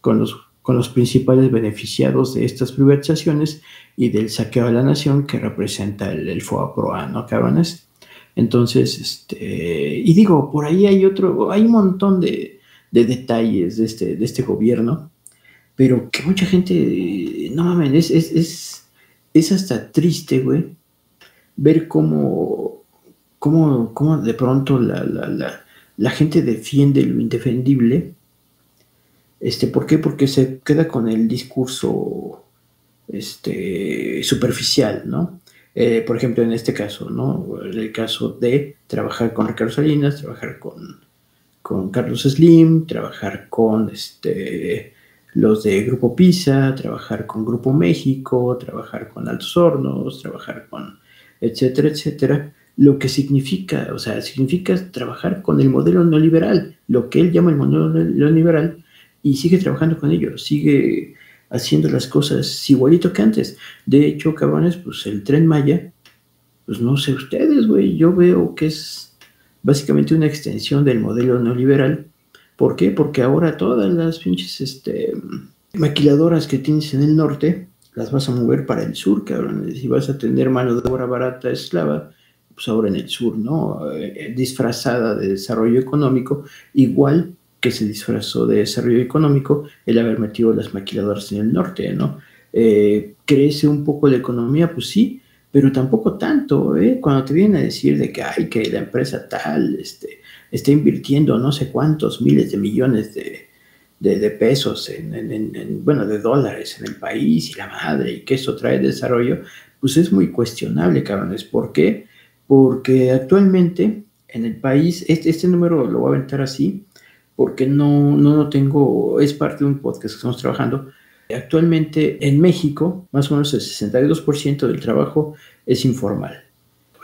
con, los, con los principales beneficiados de estas privatizaciones y del saqueo a la nación que representa el, el FOA ¿no, cabrones? Entonces, este, y digo, por ahí hay otro, hay un montón de, de detalles de este, de este gobierno, pero que mucha gente, no mames, es, es, es, hasta triste, güey, ver cómo, cómo, cómo de pronto la, la, la, la, gente defiende lo indefendible. Este, ¿Por qué? Porque se queda con el discurso este, superficial, ¿no? Eh, por ejemplo, en este caso, ¿no? El caso de trabajar con Ricardo Salinas, trabajar con con Carlos Slim, trabajar con este, los de Grupo Pisa, trabajar con Grupo México, trabajar con Altos Hornos, trabajar con etcétera, etcétera, lo que significa, o sea, significa trabajar con el modelo neoliberal, lo que él llama el modelo neoliberal, y sigue trabajando con ello, sigue haciendo las cosas igualito que antes. De hecho, cabrones, pues el tren Maya, pues no sé ustedes, güey, yo veo que es básicamente una extensión del modelo neoliberal. ¿Por qué? Porque ahora todas las pinches este, maquiladoras que tienes en el norte las vas a mover para el sur, cabrón. Si vas a tener mano de obra barata esclava, pues ahora en el sur, ¿no? Eh, disfrazada de desarrollo económico, igual que se disfrazó de desarrollo económico el haber metido las maquiladoras en el norte, ¿no? Eh, ¿Crece un poco la economía? Pues sí, pero tampoco tanto, ¿eh? Cuando te vienen a decir de que, hay que la empresa tal este, está invirtiendo no sé cuántos miles de millones de, de, pesos, en, bueno, de dólares en el país y la madre, y que eso trae desarrollo, pues es muy cuestionable, cabrones. ¿Por qué? Porque actualmente en el país, este, este número lo voy a aventar así, porque no, no lo tengo, es parte de un podcast que estamos trabajando, Actualmente en México, más o menos el 62% del trabajo es informal.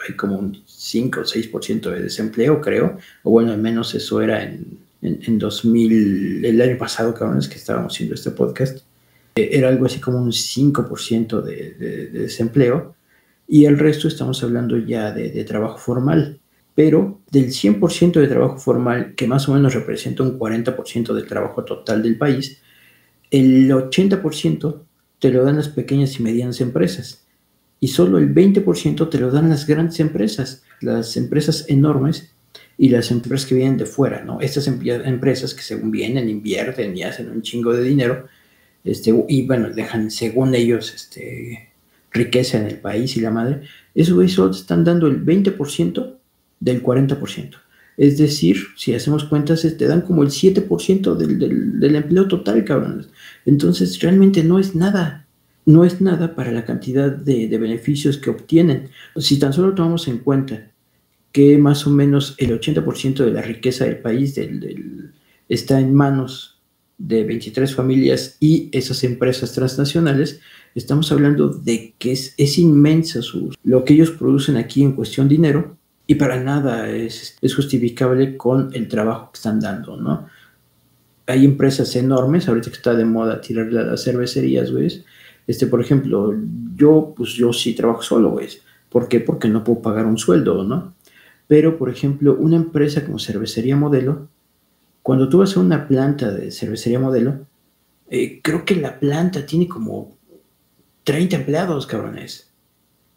Hay como un 5 o 6% de desempleo, creo. O bueno, al menos eso era en, en, 2000, el año pasado, cabrones, que estábamos haciendo este podcast. Eh, era algo así como un 5% de, de, desempleo. Y el resto estamos hablando ya de, de trabajo formal. Pero del 100% de trabajo formal, que más o menos representa un 40% del trabajo total del país, el 80% te lo dan las pequeñas y medianas empresas y solo el 20% te lo dan las grandes empresas, las empresas enormes y las empresas que vienen de fuera, ¿no? Estas empresas que según vienen, invierten y hacen un chingo de dinero, este, y bueno, dejan según ellos este, riqueza en el país y la madre, eso solo te están dando el 20% del 40%. Es decir, si hacemos cuentas, te dan como el 7% del, del, empleo total, cabrones. Entonces, realmente no es nada. No es nada para la cantidad de, beneficios que obtienen. Si tan solo tomamos en cuenta que más o menos el 80% de la riqueza del país está en manos de 23 familias y esas empresas transnacionales, estamos hablando de que es, es inmensa lo que ellos producen aquí en cuestión de dinero y para nada es, es justificable con el trabajo que están dando, ¿no? Hay empresas enormes, ahorita que está de moda tirar las cervecerías, güey. Este, por ejemplo, yo, pues yo sí trabajo solo, güey. ¿Por qué? Porque no puedo pagar un sueldo, ¿no? Pero, por ejemplo, una empresa como Cervecería Modelo, cuando tú vas a una planta de Cervecería Modelo, eh, creo que la planta tiene como 30 empleados, cabrones.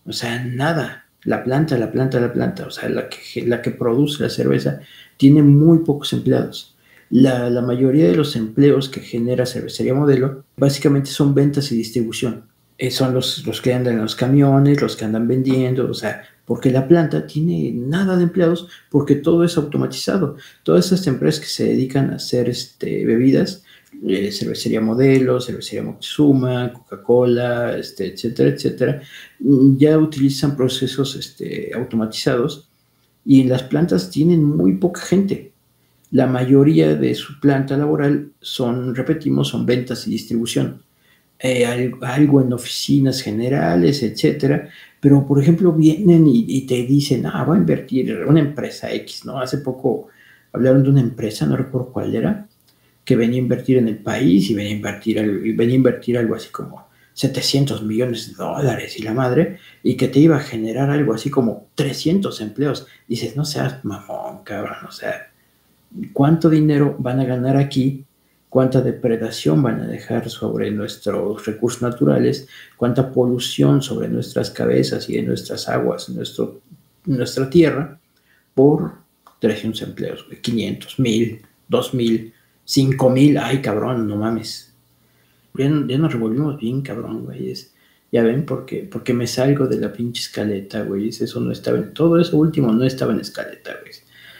O sea, nada la planta, la planta, la planta, o sea, la que, la que produce la cerveza, tiene muy pocos empleados. La, mayoría de los empleos que genera Cervecería Modelo básicamente son ventas y distribución. Eh, son los, los que andan en los camiones, los que andan vendiendo, o sea, porque la planta tiene nada de empleados porque todo es automatizado. Todas estas empresas que se dedican a hacer este, bebidas eh, cervecería Modelo, cervecería Moctezuma, Coca-Cola, este, etcétera, etcétera, ya utilizan procesos este, automatizados y en las plantas tienen muy poca gente. La mayoría de su planta laboral son, repetimos, son ventas y distribución. Eh, algo, en oficinas generales, etcétera. Pero, por ejemplo, vienen y, te dicen, ah, va a invertir una empresa X, ¿no? Hace poco hablaron de una empresa, no recuerdo cuál era, que venía a invertir en el país y venía a invertir, venía a invertir algo así como 700 millones de dólares y la madre, y que te iba a generar algo así como 300 empleos. Dices, no seas mamón, cabrón, o sea, ¿cuánto dinero van a ganar aquí? ¿Cuánta depredación van a dejar sobre nuestros recursos naturales? ¿Cuánta polución sobre nuestras cabezas y de nuestras aguas, nuestro, nuestra tierra? Por 300 empleos, 500, 1000, 2000, 5000, ay cabrón, no mames ya, nos revolvimos bien, cabrón, güey. ya ven, porque, porque me salgo de la pinche escaleta, güey. Eso no estaba en, todo eso último no estaba en escaleta, güey.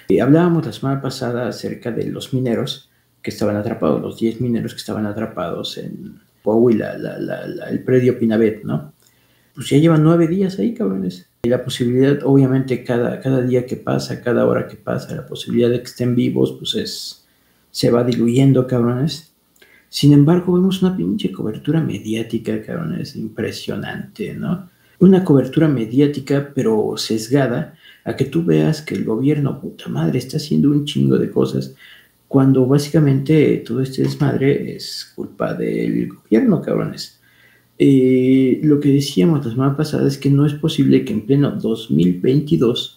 Y hablábamos la semana pasada acerca de los mineros que estaban atrapados, los 10 mineros que estaban atrapados en Coahuila, el predio Pinabet, ¿no? Pues ya llevan nueve días ahí, cabrones. Y la posibilidad, obviamente, cada, cada día que pasa, cada hora que pasa, la posibilidad de que estén vivos, pues es, se va diluyendo, cabrones. Sin embargo, vemos una pinche cobertura mediática, cabrón, es impresionante, ¿no? Una cobertura mediática, pero sesgada, a que tú veas que el gobierno, puta madre, está haciendo un chingo de cosas, cuando básicamente todo este desmadre es culpa del gobierno, cabrones. Eh, lo que decíamos la semana pasada es que no es posible que en pleno 2022,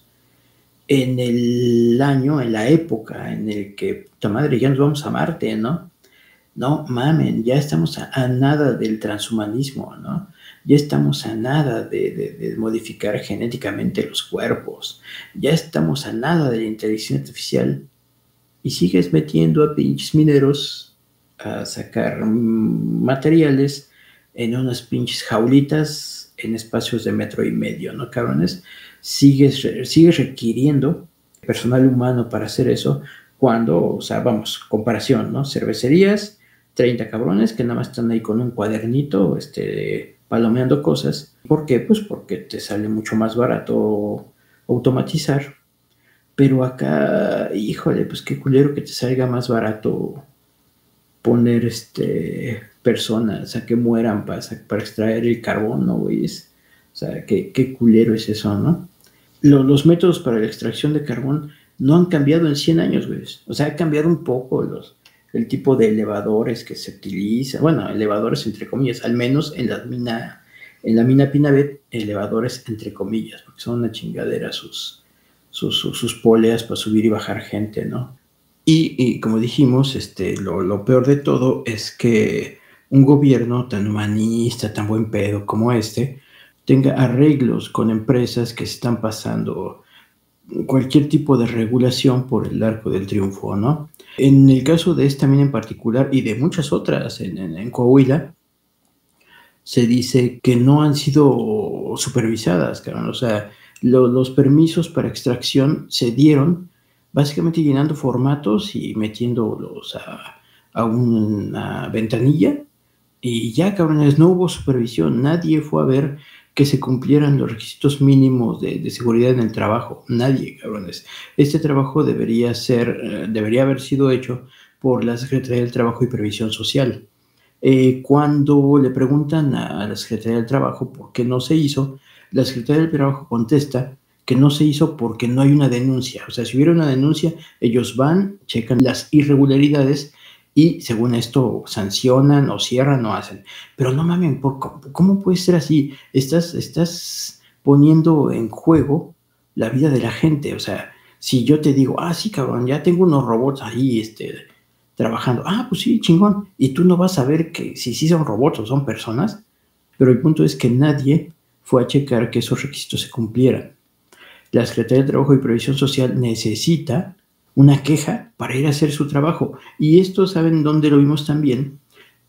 en el año, en la época en el que, puta madre, ya nos vamos a Marte, ¿no? No mamen, ya estamos a, nada del transhumanismo, ¿no? Ya estamos a nada de, modificar genéticamente los cuerpos. Ya estamos a nada de la inteligencia artificial. Y sigues metiendo a pinches mineros a sacar materiales en unas pinches jaulitas en espacios de metro y medio, ¿no, cabrones? Sigues, sigues requiriendo personal humano para hacer eso cuando, o sea, vamos, comparación, ¿no? Cervecerías, 30 cabrones que nada más están ahí con un cuadernito, este, palomeando cosas. ¿Por qué? Pues porque te sale mucho más barato automatizar. Pero acá, híjole, pues qué culero que te salga más barato poner este, personas a que mueran para, para extraer el carbón, ¿no, güey? O sea, qué, qué culero es eso, ¿no? los métodos para la extracción de carbón no han cambiado en 100 años, güey. O sea, ha cambiado un poco los, el tipo de elevadores que se utiliza, bueno, elevadores entre comillas, al menos en la mina, en la mina Pinabet, elevadores entre comillas, porque son una chingadera sus, sus, poleas para subir y bajar gente, ¿no? Y, como dijimos, este, lo, lo, peor de todo es que un gobierno tan humanista, tan buen pedo como este, tenga arreglos con empresas que están pasando cualquier tipo de regulación por el arco del triunfo, ¿no? En el caso de esta mina en particular y de muchas otras en, Coahuila, se dice que no han sido supervisadas, O sea, los permisos para extracción se dieron básicamente llenando formatos y metiéndolos a, a una ventanilla y ya, cabrones, no hubo supervisión, nadie fue a ver que se cumplieran los requisitos mínimos de, seguridad en el trabajo. Nadie, cabrones. Este trabajo debería ser, eh, debería haber sido hecho por la Secretaría del Trabajo y Previsión Social. Eh, cuando le preguntan a, la Secretaría del Trabajo por qué no se hizo, la Secretaría del Trabajo contesta que no se hizo porque no hay una denuncia. O sea, si hubiera una denuncia, ellos van, checan las irregularidades y según esto sancionan o cierran o hacen. Pero no mames, ¿cómo puede ser así? Estás, estás poniendo en juego la vida de la gente. O sea, si yo te digo, ah, sí, cabrón, ya tengo unos robots ahí este, trabajando. Ah, pues sí, chingón. Y tú no vas a ver que si son robots o son personas. Pero el punto es que nadie fue a checar que esos requisitos se cumplieran. La Secretaría de Trabajo y Previsión Social necesita una queja para ir a hacer su trabajo. Y esto, ¿saben dónde lo vimos también?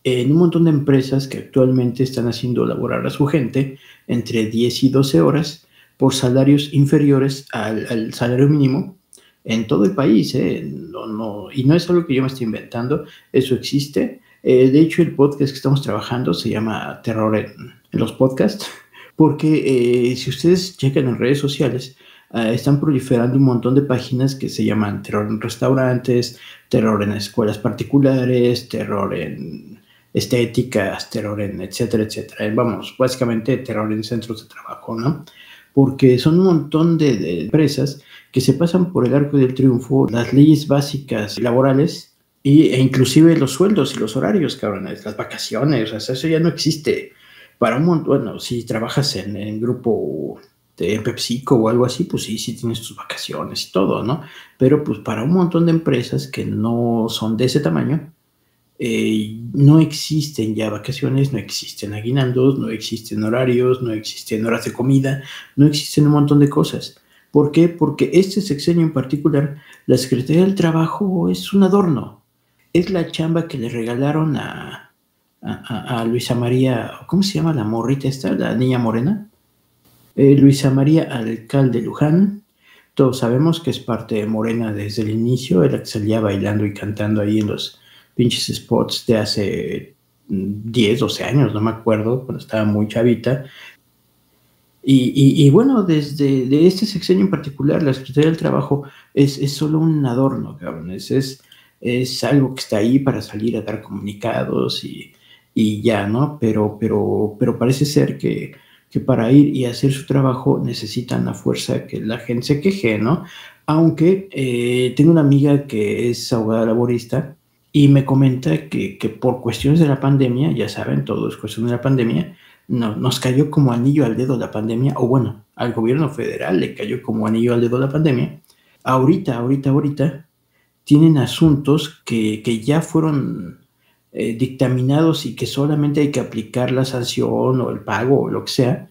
En un montón de empresas que actualmente están haciendo laborar a su gente entre 10 y 12 horas por salarios inferiores al, salario mínimo en todo el país. ¿eh? No, no, y no es algo que yo me estoy inventando, eso existe. Eh, de hecho, el podcast que estamos trabajando se llama Terror en, los podcasts, porque eh, si ustedes checan en redes sociales, eh, están proliferando un montón de páginas que se llaman terror en restaurantes, terror en escuelas particulares, terror en estéticas, terror en etcétera, etcétera. Vamos, básicamente terror en centros de trabajo, ¿no? Porque son un montón de, empresas que se pasan por el arco del triunfo las leyes básicas laborales y, e inclusive los sueldos y los horarios, cabrones, las vacaciones, o sea, eso ya no existe. Para un montón, bueno, si trabajas en, en grupo de PepsiCo o algo así, pues sí, sí tienes tus vacaciones y todo, ¿no? Pero pues para un montón de empresas que no son de ese tamaño, eh, no existen ya vacaciones, no existen aguinaldos, no existen horarios, no existen horas de comida, no existen un montón de cosas. ¿Por qué? Porque este sexenio en particular, la Secretaría del Trabajo es un adorno. Es la chamba que le regalaron a, a, Luisa María, ¿cómo se llama la morrita esta? La niña morena. Eh, Luisa María Alcalde Luján. Todos sabemos que es parte de Morena desde el inicio, era que salía bailando y cantando ahí en los pinches spots de hace 10, 12 años, no me acuerdo, cuando estaba muy chavita. Y, bueno, desde de este sexenio en particular, la Secretaría del Trabajo es, es solo un adorno, cabrones. Es, es algo que está ahí para salir a dar comunicados y, y ya, ¿no? Pero, pero, pero parece ser que, que, para ir y hacer su trabajo necesitan a fuerza que la gente se queje, ¿no? Aunque eh, tengo una amiga que es abogada laborista y me comenta que, que, por cuestiones de la pandemia, ya saben, todo es cuestión de la pandemia, no, nos cayó como anillo al dedo la pandemia, o bueno, al gobierno federal le cayó como anillo al dedo la pandemia. Ahorita, ahorita, ahorita, tienen asuntos que, que ya fueron eh, dictaminados y que solamente hay que aplicar la sanción o el pago o lo que sea,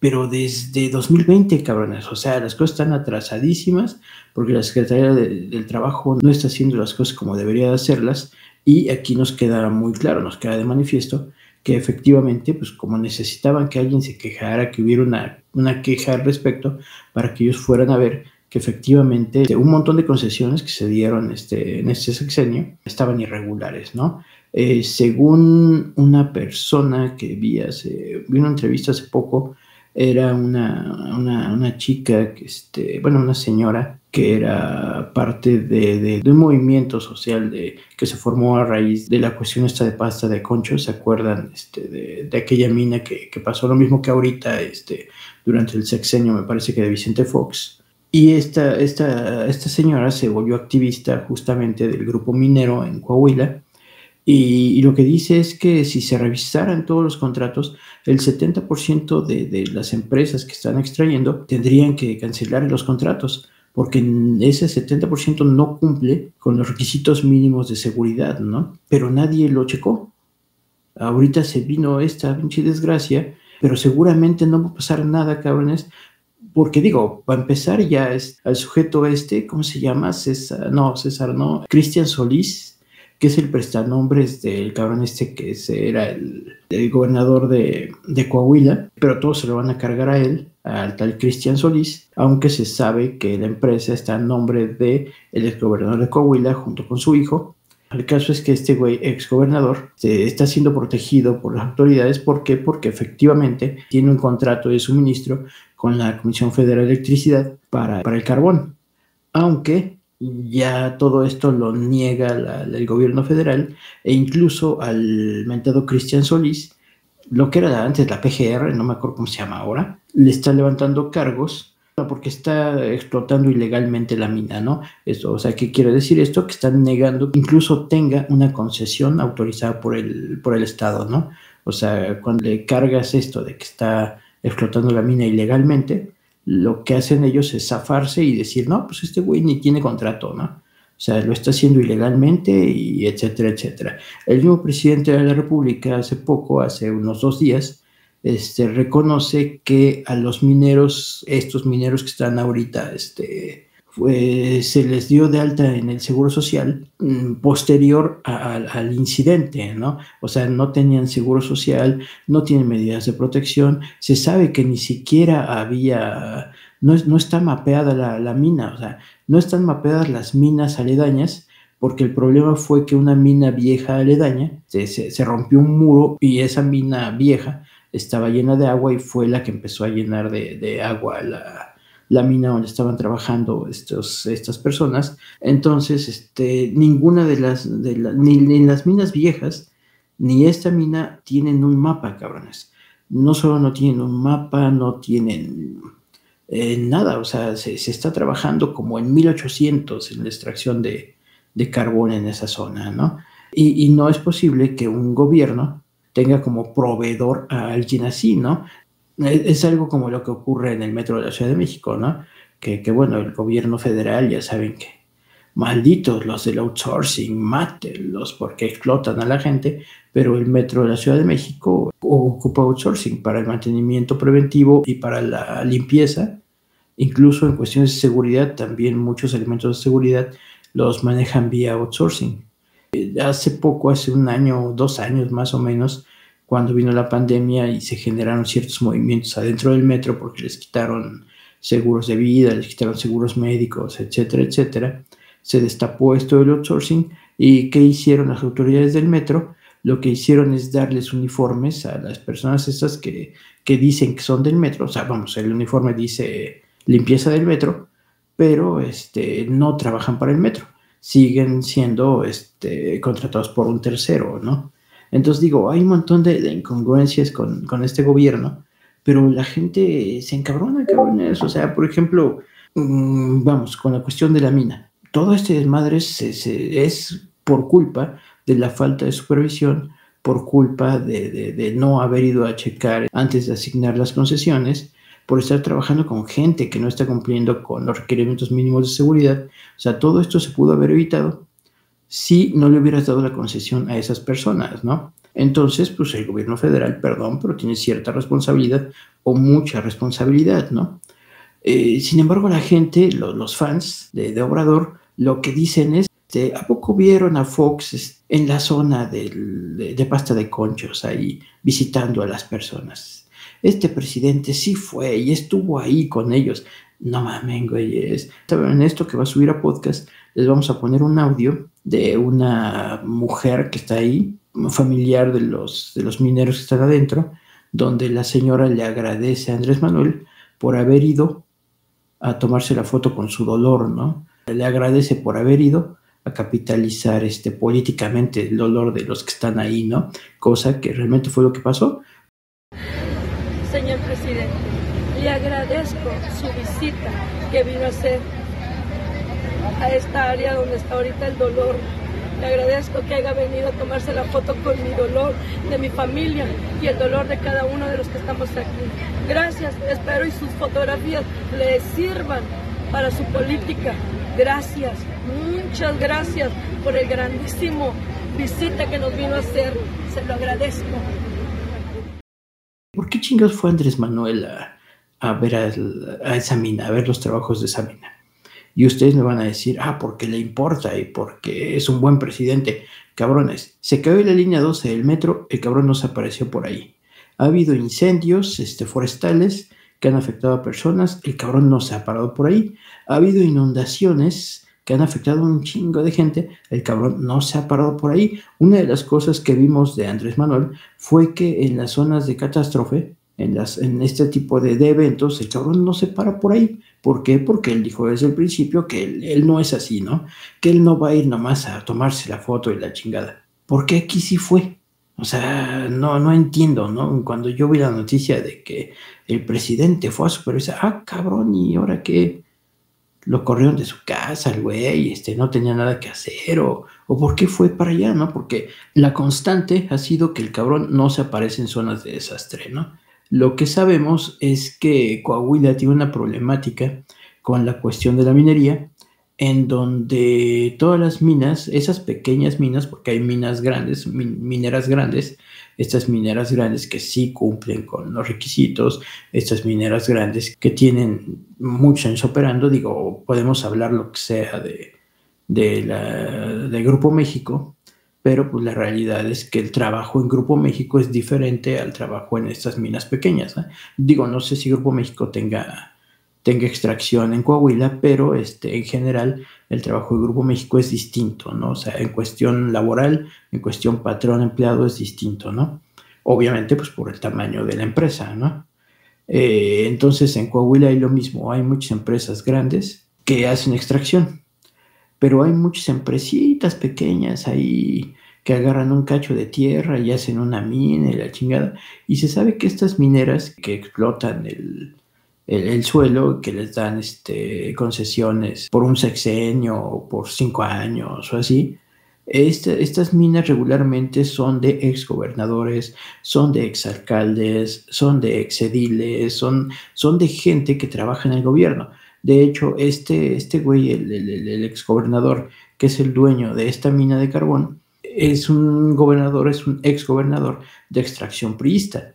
pero desde 2020, cabrones, o sea, las cosas están atrasadísimas porque la Secretaría del Trabajo no está haciendo las cosas como debería de hacerlas y aquí nos queda muy claro, nos queda de manifiesto que efectivamente, pues como necesitaban que alguien se quejara, que hubiera una, una queja al respecto, para que ellos fueran a ver que efectivamente un montón de concesiones que se dieron este, en este sexenio estaban irregulares, ¿no? Eh, según una persona que vi, hace, vi una entrevista hace poco, era una, una, una chica, que este, bueno, una señora que era parte de, de, un movimiento social de, que se formó a raíz de la cuestión esta de pasta de concho, ¿se acuerdan este, de, de, aquella mina que, que, pasó lo mismo que ahorita este, durante el sexenio, me parece que de Vicente Fox? Y esta, esta, esta señora se volvió activista justamente del grupo minero en Coahuila y, lo que dice es que si se revisaran todos los contratos, el 70% de, de, las empresas que están extrayendo tendrían que cancelar los contratos, porque ese 70% no cumple con los requisitos mínimos de seguridad, ¿no? Pero nadie lo checó. Ahorita se vino esta pinche desgracia, pero seguramente no va a pasar nada, cabrones, porque digo, para empezar ya es al sujeto este, ¿cómo se llama? César, no, César, no, Cristian Solís, que es el prestanombres del cabrón este que era el, gobernador de, Coahuila, pero todos se lo van a cargar a él, al tal Cristian Solís, aunque se sabe que la empresa está en nombre de el exgobernador de Coahuila junto con su hijo. El caso es que este güey, exgobernador, se está siendo protegido por las autoridades. ¿Por qué? Porque efectivamente tiene un contrato de suministro con la Comisión Federal de Electricidad para, para el carbón. Aunque ya todo esto lo niega el gobierno federal e incluso al mentado Cristian Solís, lo que era antes la PGR, no me acuerdo cómo se llama ahora, le está levantando cargos porque está explotando ilegalmente la mina, ¿no? Eso, o sea, ¿qué quiere decir esto? Que están negando que incluso tenga una concesión autorizada por el, por el Estado, ¿no? O sea, cuando le cargas esto de que está explotando la mina ilegalmente, lo que hacen ellos es zafarse y decir, no, pues este güey ni tiene contrato, ¿no? O sea, lo está haciendo ilegalmente y etcétera, etcétera. El mismo presidente de la República hace poco, hace unos dos días, este, reconoce que a los mineros, estos mineros que están ahorita este, se les dio de alta en el Seguro Social mm, posterior al incidente, ¿no? O sea, no tenían Seguro Social, no tienen medidas de protección, se sabe que ni siquiera había, no, no está mapeada la, mina, o sea, no están mapeadas las minas aledañas, porque el problema fue que una mina vieja aledaña, se, se rompió un muro y esa mina vieja estaba llena de agua y fue la que empezó a llenar de, de agua la la mina donde estaban trabajando estos, estas personas. Entonces, este, ninguna de las, de ni, ni las minas viejas, ni esta mina tienen un mapa, cabrones. No solo no tienen un mapa, no tienen eh, nada, o sea, se, está trabajando como en 1800 en la extracción de, de carbón en esa zona, ¿no? Y, y, no es posible que un gobierno tenga como proveedor a alguien así, ¿no? Es, algo como lo que ocurre en el metro de la Ciudad de México, ¿no? Que, bueno, el gobierno federal ya saben que malditos los del outsourcing, mátenlos porque explotan a la gente, pero el metro de la Ciudad de México ocupa outsourcing para el mantenimiento preventivo y para la limpieza Incluso en cuestiones de seguridad, también muchos elementos de seguridad los manejan vía outsourcing. Eh, hace poco, hace un año, dos años más o menos, cuando vino la pandemia y se generaron ciertos movimientos adentro del metro porque les quitaron seguros de vida, les quitaron seguros médicos, etcétera, etcétera, se destapó esto del outsourcing. Y ¿qué hicieron las autoridades del metro? Lo que hicieron es darles uniformes a las personas estas que, que dicen que son del metro, o sea, vamos, el uniforme dice limpieza del metro, pero este, no trabajan para el metro, siguen siendo este, contratados por un tercero, ¿no? Entonces digo, hay un montón de, incongruencias con, con, este gobierno, pero la gente se encabrona, cabrones. O sea, por ejemplo, mmm, vamos, con la cuestión de la mina. Todo este desmadre se, es por culpa de la falta de supervisión, por culpa de, de, de, no haber ido a checar antes de asignar las concesiones por estar trabajando con gente que no está cumpliendo con los requerimientos mínimos de seguridad. O sea, todo esto se pudo haber evitado si no le hubieras dado la concesión a esas personas, ¿no? Entonces, pues el gobierno federal, perdón, pero tiene cierta responsabilidad o mucha responsabilidad, ¿no? Eh, sin embargo, la gente, los fans de, de, Obrador, lo que dicen es, este, ¿a poco vieron a Fox en la zona de, de pasta de conchos ahí visitando a las personas? Este presidente sí fue y estuvo ahí con ellos. No mames, güeyes. En esto que va a subir a podcast, les vamos a poner un audio de una mujer que está ahí, familiar de los, de los mineros que están adentro, donde la señora le agradece a Andrés Manuel por haber ido a tomarse la foto con su dolor, ¿no? Le agradece por haber ido a capitalizar este, políticamente el dolor de los que están ahí, ¿no? Cosa que realmente fue lo que pasó, señor presidente. Le agradezco su visita que vino a hacer a esta área donde está ahorita el dolor. Le agradezco que haya venido a tomarse la foto con mi dolor de mi familia y el dolor de cada uno de los que estamos aquí. Gracias, espero y sus fotografías le sirvan para su política. Gracias, muchas gracias por el grandísimo visita que nos vino a hacer. Se lo agradezco. ¿Por qué chingados fue Andrés Manuel a, a ver a, a, esa mina, a ver los trabajos de esa mina? Y ustedes me van a decir, ah, porque le importa y porque es un buen presidente. Cabrones, se cayó la línea 12 del metro, el cabrón no se apareció por ahí. Ha habido incendios este, forestales que han afectado a personas, el cabrón no se ha parado por ahí. Ha habido inundaciones que han afectado a un chingo de gente, el cabrón no se ha parado por ahí. Una de las cosas que vimos de Andrés Manuel fue que en las zonas de catástrofe, en, las, en este tipo de, de eventos, el cabrón no se para por ahí. ¿Por qué? Porque él dijo desde el principio que él, él, no es así, ¿no? Que él no va a ir nomás a tomarse la foto y la chingada. Porque aquí sí fue. O sea, no, no entiendo, ¿no? Cuando yo vi la noticia de que el presidente fue a supervisar, ah, cabrón, ¿y ahora qué? lo corrieron de su casa, el güey, este, no tenía nada que hacer, o, o por qué fue para allá, ¿no? Porque la constante ha sido que el cabrón no se aparece en zonas de desastre, ¿no? Lo que sabemos es que Coahuila tiene una problemática con la cuestión de la minería, en donde todas las minas, esas pequeñas minas, porque hay minas grandes, min mineras grandes, estas mineras grandes que sí cumplen con los requisitos, estas mineras grandes que tienen muchos años operando, digo, podemos hablar lo que sea de, de, la, de Grupo México, pero pues la realidad es que el trabajo en Grupo México es diferente al trabajo en estas minas pequeñas. ¿no? Digo, no sé si Grupo México tenga tenga extracción en Coahuila, pero este, en general el trabajo de Grupo México es distinto, ¿no? O sea, en cuestión laboral, en cuestión patrón-empleado es distinto, ¿no? Obviamente, pues por el tamaño de la empresa, ¿no? Eh, entonces en Coahuila hay lo mismo, hay muchas empresas grandes que hacen extracción, pero hay muchas empresitas pequeñas ahí que agarran un cacho de tierra y hacen una mina y la chingada. Y se sabe que estas mineras que explotan el, el, suelo, que les dan este, concesiones por un sexenio o por cinco años o así, este, estas minas regularmente son de exgobernadores, son de exalcaldes, son de exediles, son, son de gente que trabaja en el gobierno. De hecho, este, este güey, el, el, exgobernador, que es el dueño de esta mina de carbón, es un gobernador, es un exgobernador de extracción priista.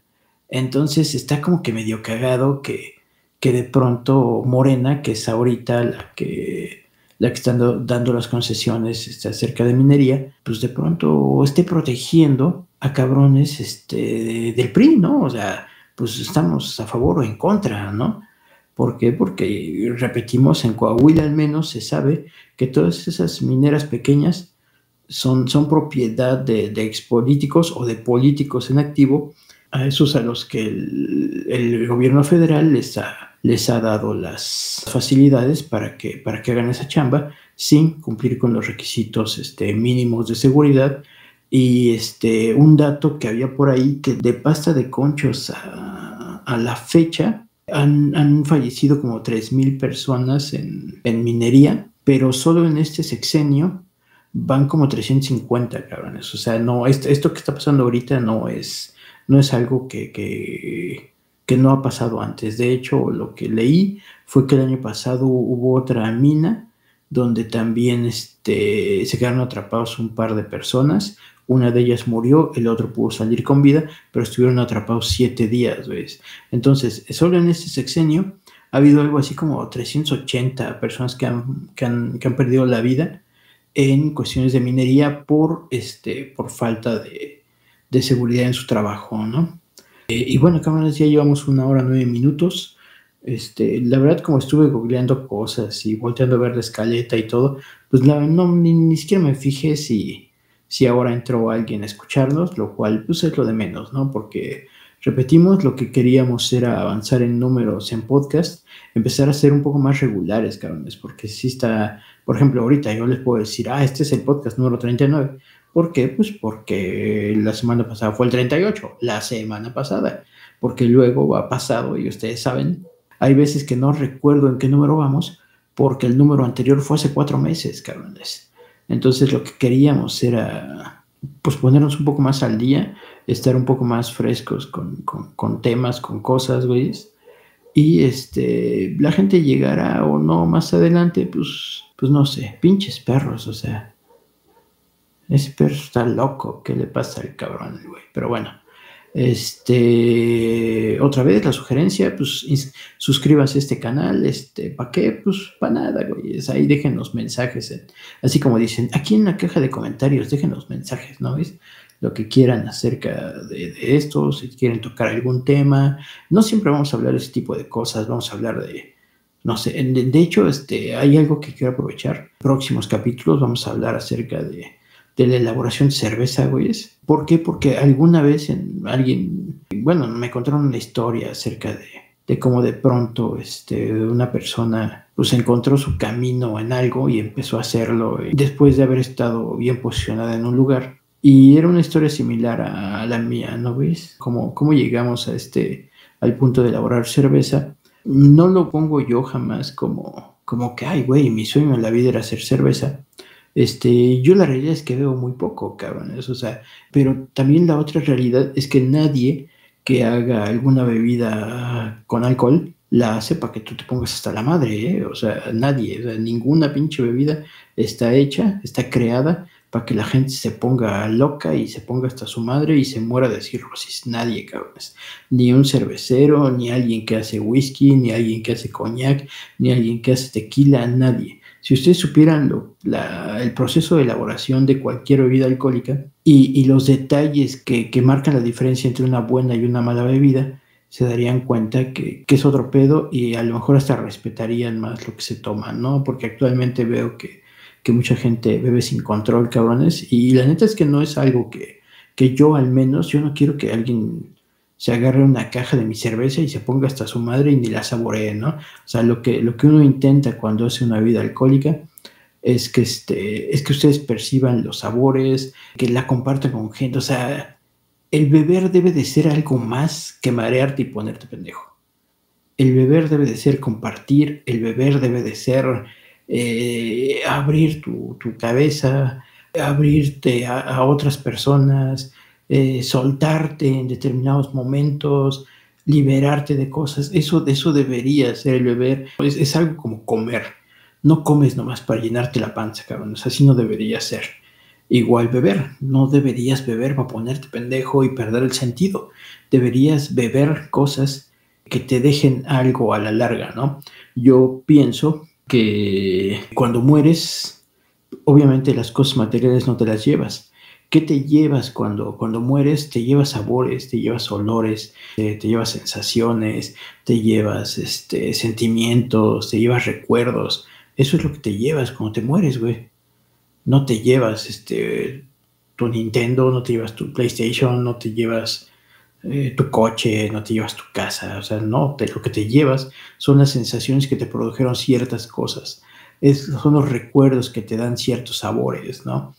Entonces está como que medio cagado que, que de pronto Morena, que es ahorita la que la que están dando las concesiones este, acerca de minería, pues de pronto esté protegiendo a cabrones este, del PRI, ¿no? O sea, pues estamos a favor o en contra, ¿no? ¿Por qué? Porque, repetimos, en Coahuila al menos se sabe que todas esas mineras pequeñas son, son propiedad de, de expolíticos o de políticos en activo, a esos a los que el, gobierno federal les ha les ha dado las facilidades para que, para que hagan esa chamba sin cumplir con los requisitos este, mínimos de seguridad. Y este, un dato que había por ahí, que de pasta de conchos a la fecha han, fallecido como 3.000 personas en, en, minería, pero solo en este sexenio van como 350 cabrones. O sea, no, esto, esto que está pasando ahorita no es, no es algo que, que que no ha pasado antes. De hecho, lo que leí fue que el año pasado hubo otra mina donde también este, se quedaron atrapados un par de personas. Una de ellas murió, el otro pudo salir con vida, pero estuvieron atrapados siete días, ¿ves? Entonces, solo en este sexenio ha habido algo así como 380 personas que han, que han, que han perdido la vida en cuestiones de minería por, este, por falta de, de seguridad en su trabajo, ¿no? Eh, y bueno, cámaras, ya llevamos una hora nueve minutos. Este, la verdad, como estuve googleando cosas y volteando a ver la escaleta y todo, pues no, ni, siquiera me fijé si, si ahora entró alguien a escucharnos, lo cual pues es lo de menos, ¿no? Porque repetimos, lo que queríamos era avanzar en números en podcast, empezar a ser un poco más regulares, cabrones, porque si está, por ejemplo, ahorita yo les puedo decir, ah, este es el podcast número 39, ¿Por qué? Pues porque la semana pasada fue el 38, la semana pasada, porque luego ha pasado, y ustedes saben, hay veces que no recuerdo en qué número vamos, porque el número anterior fue hace cuatro meses, cabrones. Entonces lo que queríamos era pues ponernos un poco más al día, estar un poco más frescos con, con, temas, con cosas, güey. Y este, la gente llegará o no más adelante, pues, pues no sé, pinches perros, o sea, ese perro está loco. ¿Qué le pasa al cabrón, güey? Pero bueno. Este, otra vez la sugerencia, pues suscríbanse a este canal, este, ¿para qué? Pues para nada, güey, ahí dejen los mensajes, así como dicen, aquí en la caja de comentarios dejen los mensajes, ¿no? ¿Ves? Lo que quieran acerca de, esto, si quieren tocar algún tema, no siempre vamos a hablar de ese tipo de cosas, vamos a hablar de, no sé, de hecho, este, hay algo que quiero aprovechar, próximos capítulos vamos a hablar acerca de de la elaboración de cerveza, güey. ¿Por qué? Porque alguna vez en alguien, bueno, me contaron una historia acerca de, cómo de pronto este, una persona pues encontró su camino en algo y empezó a hacerlo después de haber estado bien posicionada en un lugar. Y era una historia similar a, la mía, ¿no ves? Cómo, cómo llegamos a este, al punto de elaborar cerveza. No lo pongo yo jamás como, como que, ay, güey, mi sueño en la vida era hacer cerveza este, yo la realidad es que veo muy poco, cabrones, o sea, pero también la otra realidad es que nadie que haga alguna bebida con alcohol la hace para que tú te pongas hasta la madre, ¿eh? o sea, nadie, o sea, ninguna pinche bebida está hecha, está creada para que la gente se ponga loca y se ponga hasta su madre y se muera de cirrosis. Nadie, cabrones. Ni un cervecero, ni alguien que hace whisky, ni alguien que hace coñac, ni alguien que hace tequila, nadie. Si ustedes supieran lo, el proceso de elaboración de cualquier bebida alcohólica y, y los detalles que, que, marcan la diferencia entre una buena y una mala bebida, se darían cuenta que, que, es otro pedo y a lo mejor hasta respetarían más lo que se toma, ¿no? Porque actualmente veo que, que mucha gente bebe sin control, cabrones, y la neta es que no es algo que, que yo al menos, yo no quiero que alguien se agarre una caja de mi cerveza y se ponga hasta su madre y ni la saboree, ¿no? O sea, lo que, lo que uno intenta cuando hace una vida alcohólica es que, este, es que ustedes perciban los sabores, que la compartan con gente, o sea, el beber debe de ser algo más que marearte y ponerte pendejo. El beber debe de ser compartir, el beber debe de ser eh, abrir tu, tu, cabeza, abrirte a, a otras personas, eh, soltarte en determinados momentos, liberarte de cosas. Eso, eso debería ser el beber. Es, es, algo como comer. No comes nomás para llenarte la panza, cabrón. así no debería ser. Igual beber. No deberías beber para ponerte pendejo y perder el sentido. Deberías beber cosas que te dejen algo a la larga, ¿no? Yo pienso que cuando mueres, obviamente las cosas materiales no te las llevas, ¿Qué te llevas cuando, cuando mueres? Te llevas sabores, te llevas olores, te, te llevas sensaciones, te llevas este, sentimientos, te llevas recuerdos. Eso es lo que te llevas cuando te mueres, güey. No te llevas este, tu Nintendo, no te llevas tu PlayStation, no te llevas eh, tu coche, no te llevas tu casa. O sea, no, lo que te llevas son las sensaciones que te produjeron ciertas cosas. Son los recuerdos que te dan ciertos sabores, ¿no?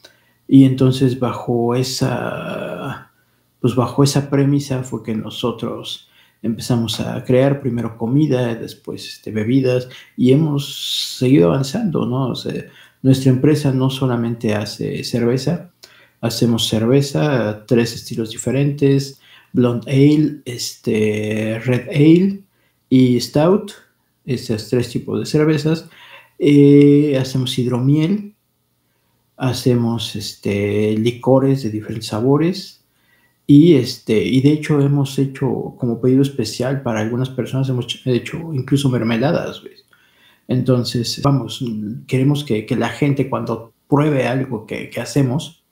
Y entonces bajo esa, pues bajo esa premisa fue que nosotros empezamos a crear primero comida, después este, bebidas y hemos seguido avanzando, ¿no? O sea, nuestra empresa no solamente hace cerveza, hacemos cerveza, tres estilos diferentes, blonde ale, este, red ale y stout, esos tres tipos de cervezas. Eh, hacemos hidromiel, hacemos este, licores de diferentes sabores y, este, y de hecho hemos hecho como pedido especial para algunas personas, hemos hecho incluso mermeladas. Entonces, vamos, queremos que, que, la gente cuando pruebe algo que, que, hacemos,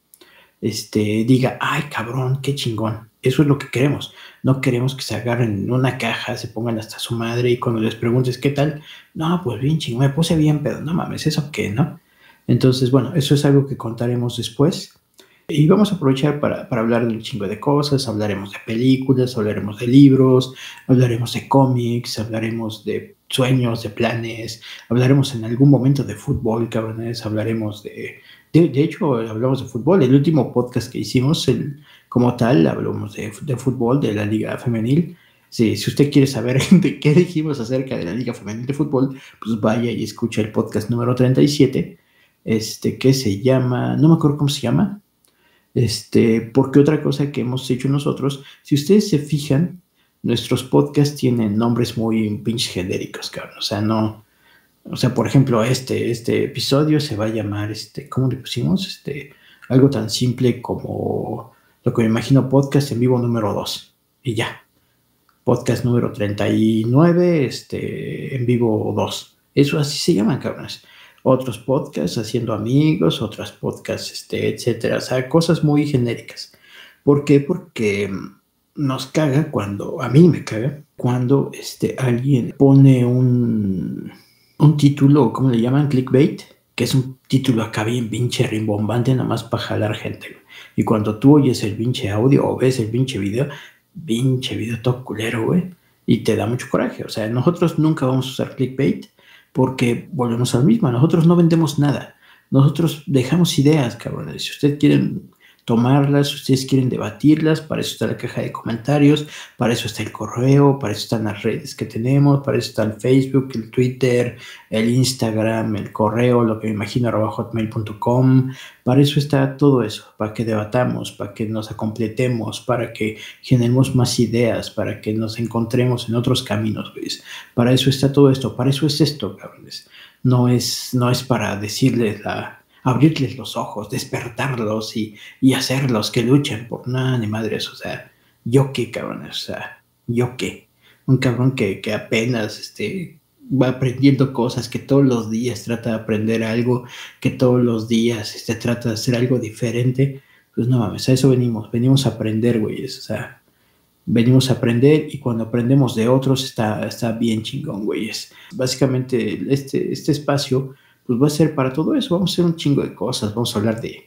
este, diga, ay cabrón, qué chingón. Eso es lo que queremos. No queremos que se agarren en una caja, se pongan hasta su madre y cuando les preguntes qué tal, no, pues bien chingón, me puse bien, pero no mames, ¿eso qué, no? Entonces, bueno, eso es algo que contaremos después. Y vamos a aprovechar para, para, hablar de un chingo de cosas, hablaremos de películas, hablaremos de libros, hablaremos de cómics, hablaremos de sueños, de planes, hablaremos en algún momento de fútbol, cabrones, hablaremos de, de, de hecho, hablamos de fútbol, el último podcast que hicimos, el, como tal, hablamos de, de fútbol, de la liga femenil, Sí, si usted quiere saber <laughs> de qué dijimos acerca de la Liga Femenil de Fútbol, pues vaya y escucha el podcast número 37 este, que se llama, no me acuerdo cómo se llama, este, porque otra cosa que hemos hecho nosotros, si ustedes se fijan, nuestros podcasts tienen nombres muy pinches genéricos, cabrón, o sea, no, o sea, por ejemplo, este, este episodio se va a llamar, este, ¿cómo le pusimos? Este, algo tan simple como lo que me imagino podcast en vivo número 2, y ya, podcast número 39, este, en vivo 2, eso así se llaman, cabrones otros podcasts haciendo amigos, otros podcasts, este, etcétera. O sea, cosas muy genéricas. ¿Por qué? Porque nos caga cuando, a mí me caga, cuando este, alguien pone un, un título, ¿cómo le llaman? Clickbait, que es un título acá bien pinche rimbombante, nada más para jalar gente. Y cuando tú oyes el pinche audio o ves el pinche video, pinche video todo culero, güey, y te da mucho coraje. O sea, nosotros nunca vamos a usar clickbait porque volvemos al mismo, nosotros no vendemos nada, nosotros dejamos ideas, cabrones. Si ustedes quieren tomarlas, si ustedes quieren debatirlas, para eso está la caja de comentarios, para eso está el correo, para eso están las redes que tenemos, para eso está el Facebook, el Twitter, el Instagram, el correo, lo que me imagino hotmail.com, para eso está todo eso, para que debatamos, para que nos acompletemos, para que generemos más ideas, para que nos encontremos en otros caminos, ¿ves? Para eso está todo esto, para eso es esto, cabrones. No es, no es para decirles la abrirles los ojos, despertarlos y, y hacerlos que luchen por nada ni madres. O sea, yo qué cabrón, o sea, yo qué. Un cabrón que, que apenas este, va aprendiendo cosas, que todos los días trata de aprender algo, que todos los días este, trata de hacer algo diferente. Pues no mames, a eso venimos, venimos a aprender, güeyes. O sea, venimos a aprender y cuando aprendemos de otros está, está bien chingón, güeyes. Básicamente, este, este espacio pues va a ser para todo eso. Vamos a hacer un chingo de cosas. Vamos a hablar de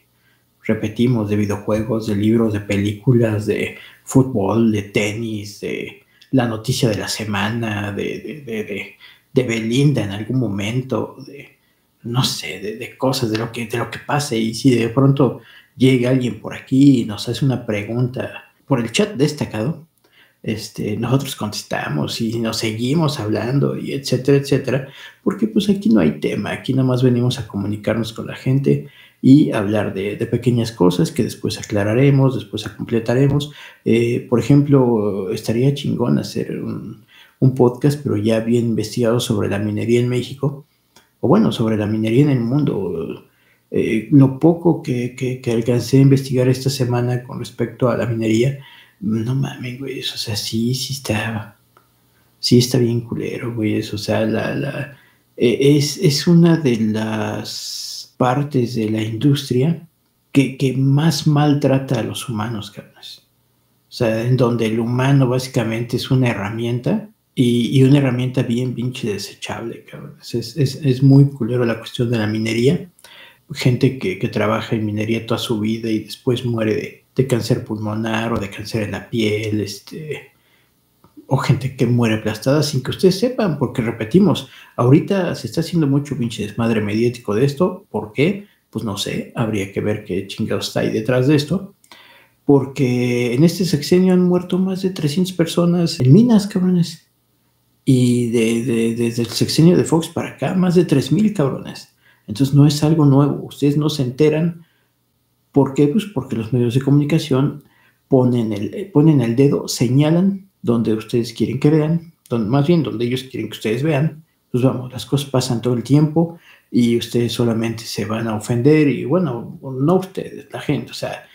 repetimos, de videojuegos, de libros, de películas, de fútbol, de tenis, de la noticia de la semana, de, de, de, Belinda en algún momento, de no sé, de, cosas, de lo, que, de lo que pase. Y si de pronto llega alguien por aquí y nos hace una pregunta por el chat destacado, este, nosotros contestamos y nos seguimos hablando y etcétera, etcétera, porque pues aquí no hay tema, aquí nada más venimos a comunicarnos con la gente y hablar de, pequeñas cosas que después aclararemos, después completaremos. Eh, por ejemplo, estaría chingón hacer un, podcast, pero ya bien investigado sobre la minería en México, o bueno, sobre la minería en el mundo. Eh, lo poco que, que, que alcancé a investigar esta semana con respecto a la minería, no mames, güey, o sea, sí, sí está, sí está bien culero, güey, o sea, la, la, e, es, es una de las partes de la industria que, que más maltrata a los humanos, cabrones. O sea, en donde el humano básicamente es una herramienta y, y una herramienta bien pinche desechable, cabrones. Es, es, es, muy culero la cuestión de la minería. Gente que, que trabaja en minería toda su vida y después muere de, de cáncer pulmonar o de cáncer en la piel, este, o gente que muere aplastada sin que ustedes sepan, porque repetimos, ahorita se está haciendo mucho pinche desmadre mediático de esto, ¿por qué? Pues no sé, habría que ver qué chingados está ahí detrás de esto, porque en este sexenio han muerto más de 300 personas en minas, cabrones, y de, desde el sexenio de Fox para acá, más de 3.000 cabrones. Entonces no es algo nuevo, ustedes no se enteran ¿Por qué? Pues porque los medios de comunicación ponen el, eh, ponen el dedo, señalan donde ustedes quieren que vean, donde, más bien donde ellos quieren que ustedes vean. Pues vamos, las cosas pasan todo el tiempo y ustedes solamente se van a ofender y bueno, no ustedes, la gente, o sea,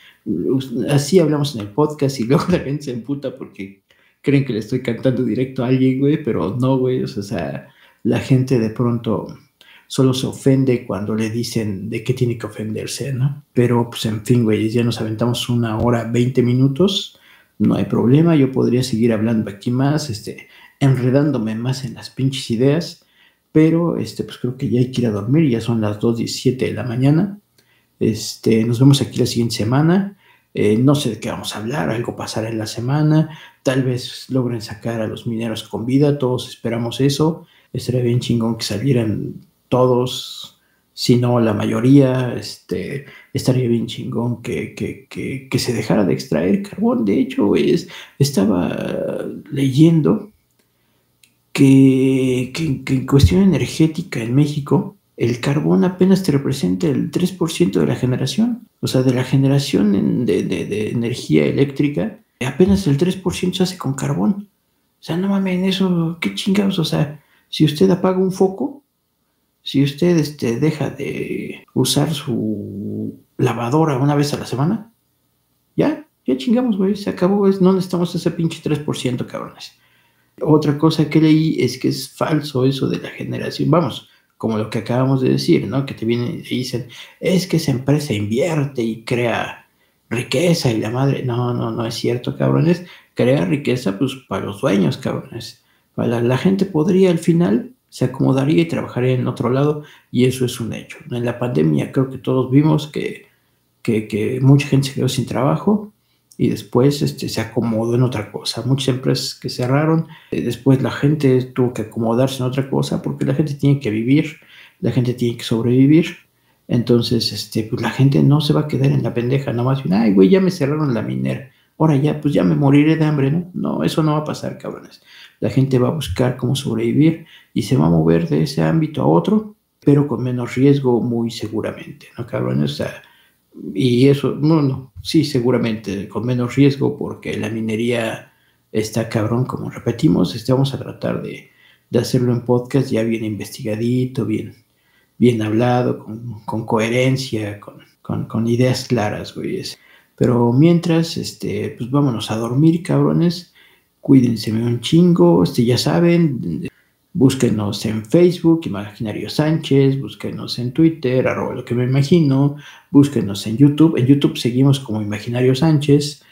así hablamos en el podcast y <laughs> luego la gente se emputa porque creen que le estoy cantando directo a alguien, güey, pero no, güey, o sea, la gente de pronto solo se ofende cuando le dicen de qué tiene que ofenderse, ¿no? Pero, pues, en fin, güey, ya nos aventamos una hora, 20 minutos, no hay problema, yo podría seguir hablando aquí más, este, enredándome más en las pinches ideas, pero, este, pues creo que ya hay que ir a dormir, ya son las 2.17 de la mañana, este, nos vemos aquí la siguiente semana, eh, no sé de qué vamos a hablar, algo pasará en la semana, tal vez logren sacar a los mineros con vida, todos esperamos eso, estaría bien chingón que salieran todos, si no la mayoría, este, estaría bien chingón que, que, se dejara de extraer carbón. De hecho, es, estaba leyendo que, en cuestión energética en México, el carbón apenas te representa el 3% de la generación. O sea, de la generación de, de, energía eléctrica, apenas el 3% se hace con carbón. O sea, no mames, eso, qué chingados. O sea, si usted apaga un foco, si usted este, deja de usar su lavadora una vez a la semana, ya, ya chingamos, güey, se acabó, no necesitamos ese pinche 3%, cabrones. Otra cosa que leí es que es falso eso de la generación, vamos, como lo que acabamos de decir, ¿no? Que te vienen y dicen, es que esa empresa invierte y crea riqueza y la madre, no, no, no es cierto, cabrones, crea riqueza pues para los dueños, cabrones. Para la gente podría al final se acomodaría y trabajaría en otro lado y eso es un hecho. En la pandemia creo que todos vimos que, que, mucha gente se quedó sin trabajo y después este, se acomodó en otra cosa. Muchas empresas que cerraron, eh, después la gente tuvo que acomodarse en otra cosa porque la gente tiene que vivir, la gente tiene que sobrevivir. Entonces, este, pues la gente no se va a quedar en la pendeja, nomás bien, ay, güey, ya me cerraron la minera. Ahora ya, pues ya me moriré de hambre, ¿no? No, eso no va a pasar, cabrones la gente va a buscar cómo sobrevivir y se va a mover de ese ámbito a otro, pero con menos riesgo muy seguramente, ¿no, cabrón? O sea, y eso, no, no, sí, seguramente, con menos riesgo porque la minería está cabrón, como repetimos, este, vamos a tratar de, hacerlo en podcast ya bien investigadito, bien, bien hablado, con, coherencia, con, ideas claras, güey. Pero mientras, este, pues vámonos a dormir, cabrones cuídense un chingo, este, ya saben, búsquenos en Facebook, Imaginario Sánchez, búsquenos en Twitter, arroba lo que me imagino, búsquenos en YouTube, en YouTube seguimos como Imaginario Sánchez,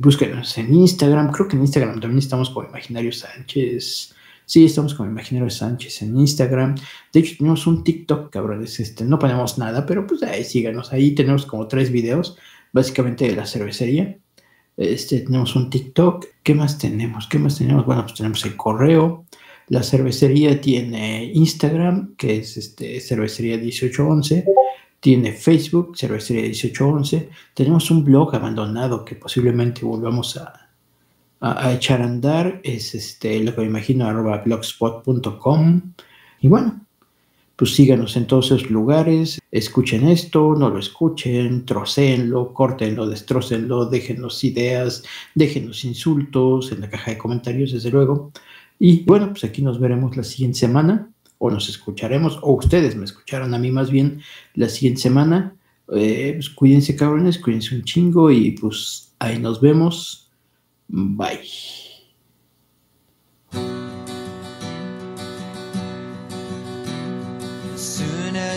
búsquenos en Instagram, creo que en Instagram también estamos como Imaginario Sánchez, Sí, estamos con Imaginario Sánchez en Instagram. De hecho, tenemos un TikTok, cabrones. Este, no ponemos nada, pero pues ahí síganos. Ahí tenemos como tres videos, básicamente de la cervecería. Este, tenemos un TikTok. ¿Qué más tenemos? ¿Qué más tenemos? Bueno, pues tenemos el correo. La cervecería tiene Instagram, que es este, cervecería 1811. Tiene Facebook, cervecería 1811. Tenemos un blog abandonado que posiblemente volvamos a, a, echar a andar. Es este, lo que me imagino, blogspot.com. Y bueno, pues síganos en todos esos lugares, escuchen esto, no lo escuchen, trocéenlo, córtenlo, destrócenlo, déjenos ideas, déjenos insultos en la caja de comentarios, desde luego. Y bueno, pues aquí nos veremos la siguiente semana, o nos escucharemos, o ustedes me escucharon a mí más bien la siguiente semana. Eh, pues cuídense cabrones, cuídense un chingo y pues ahí nos vemos. Bye.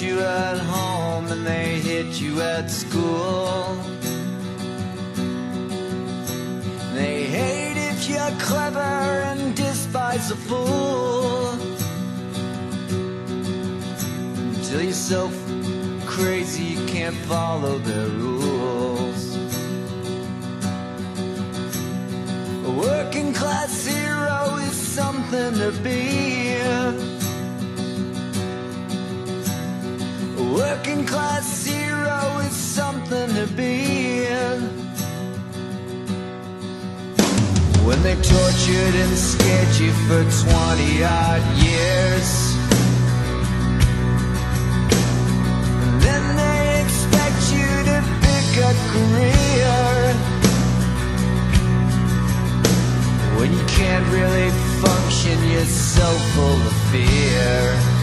You at home and they hit you at school. They hate if you're clever and despise a fool. Until you're so crazy you can't follow their rules. A working class hero is something to be. Working class hero is something to be. In. When they tortured and scared you for 20 odd years. And then they expect you to pick a career When you can't really function, you're so full of fear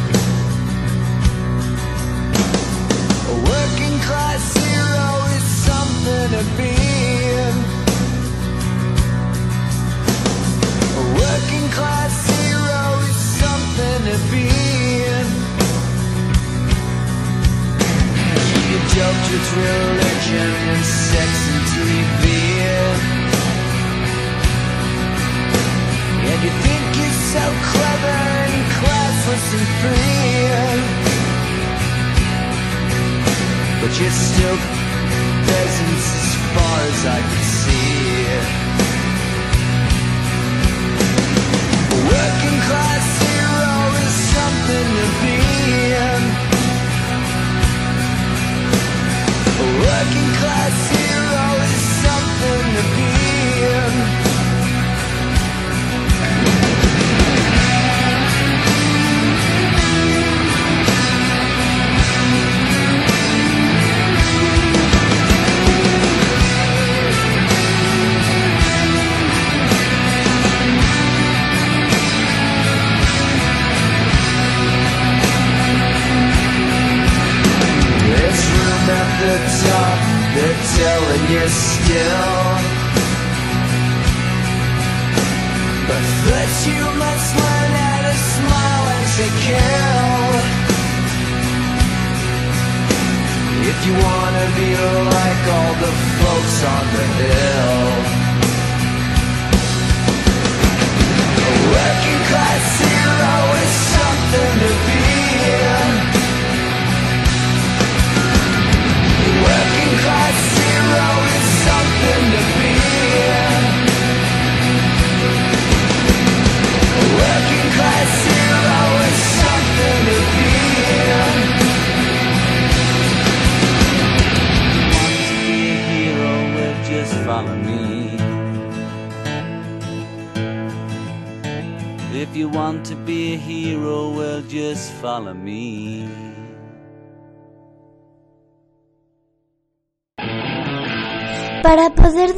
working class hero is something to be A working class hero is something to be You joked with religion and sex and TV. And you think you're so clever and classless and free. But you're still peasants as far as I can see. Working class hero is something to be.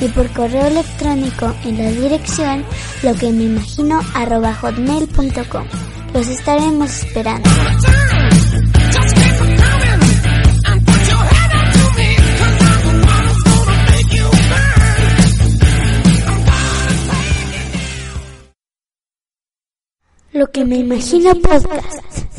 y por correo electrónico en la dirección lo que me imagino hotmail.com. Los estaremos esperando. Lo que me imagino podcast.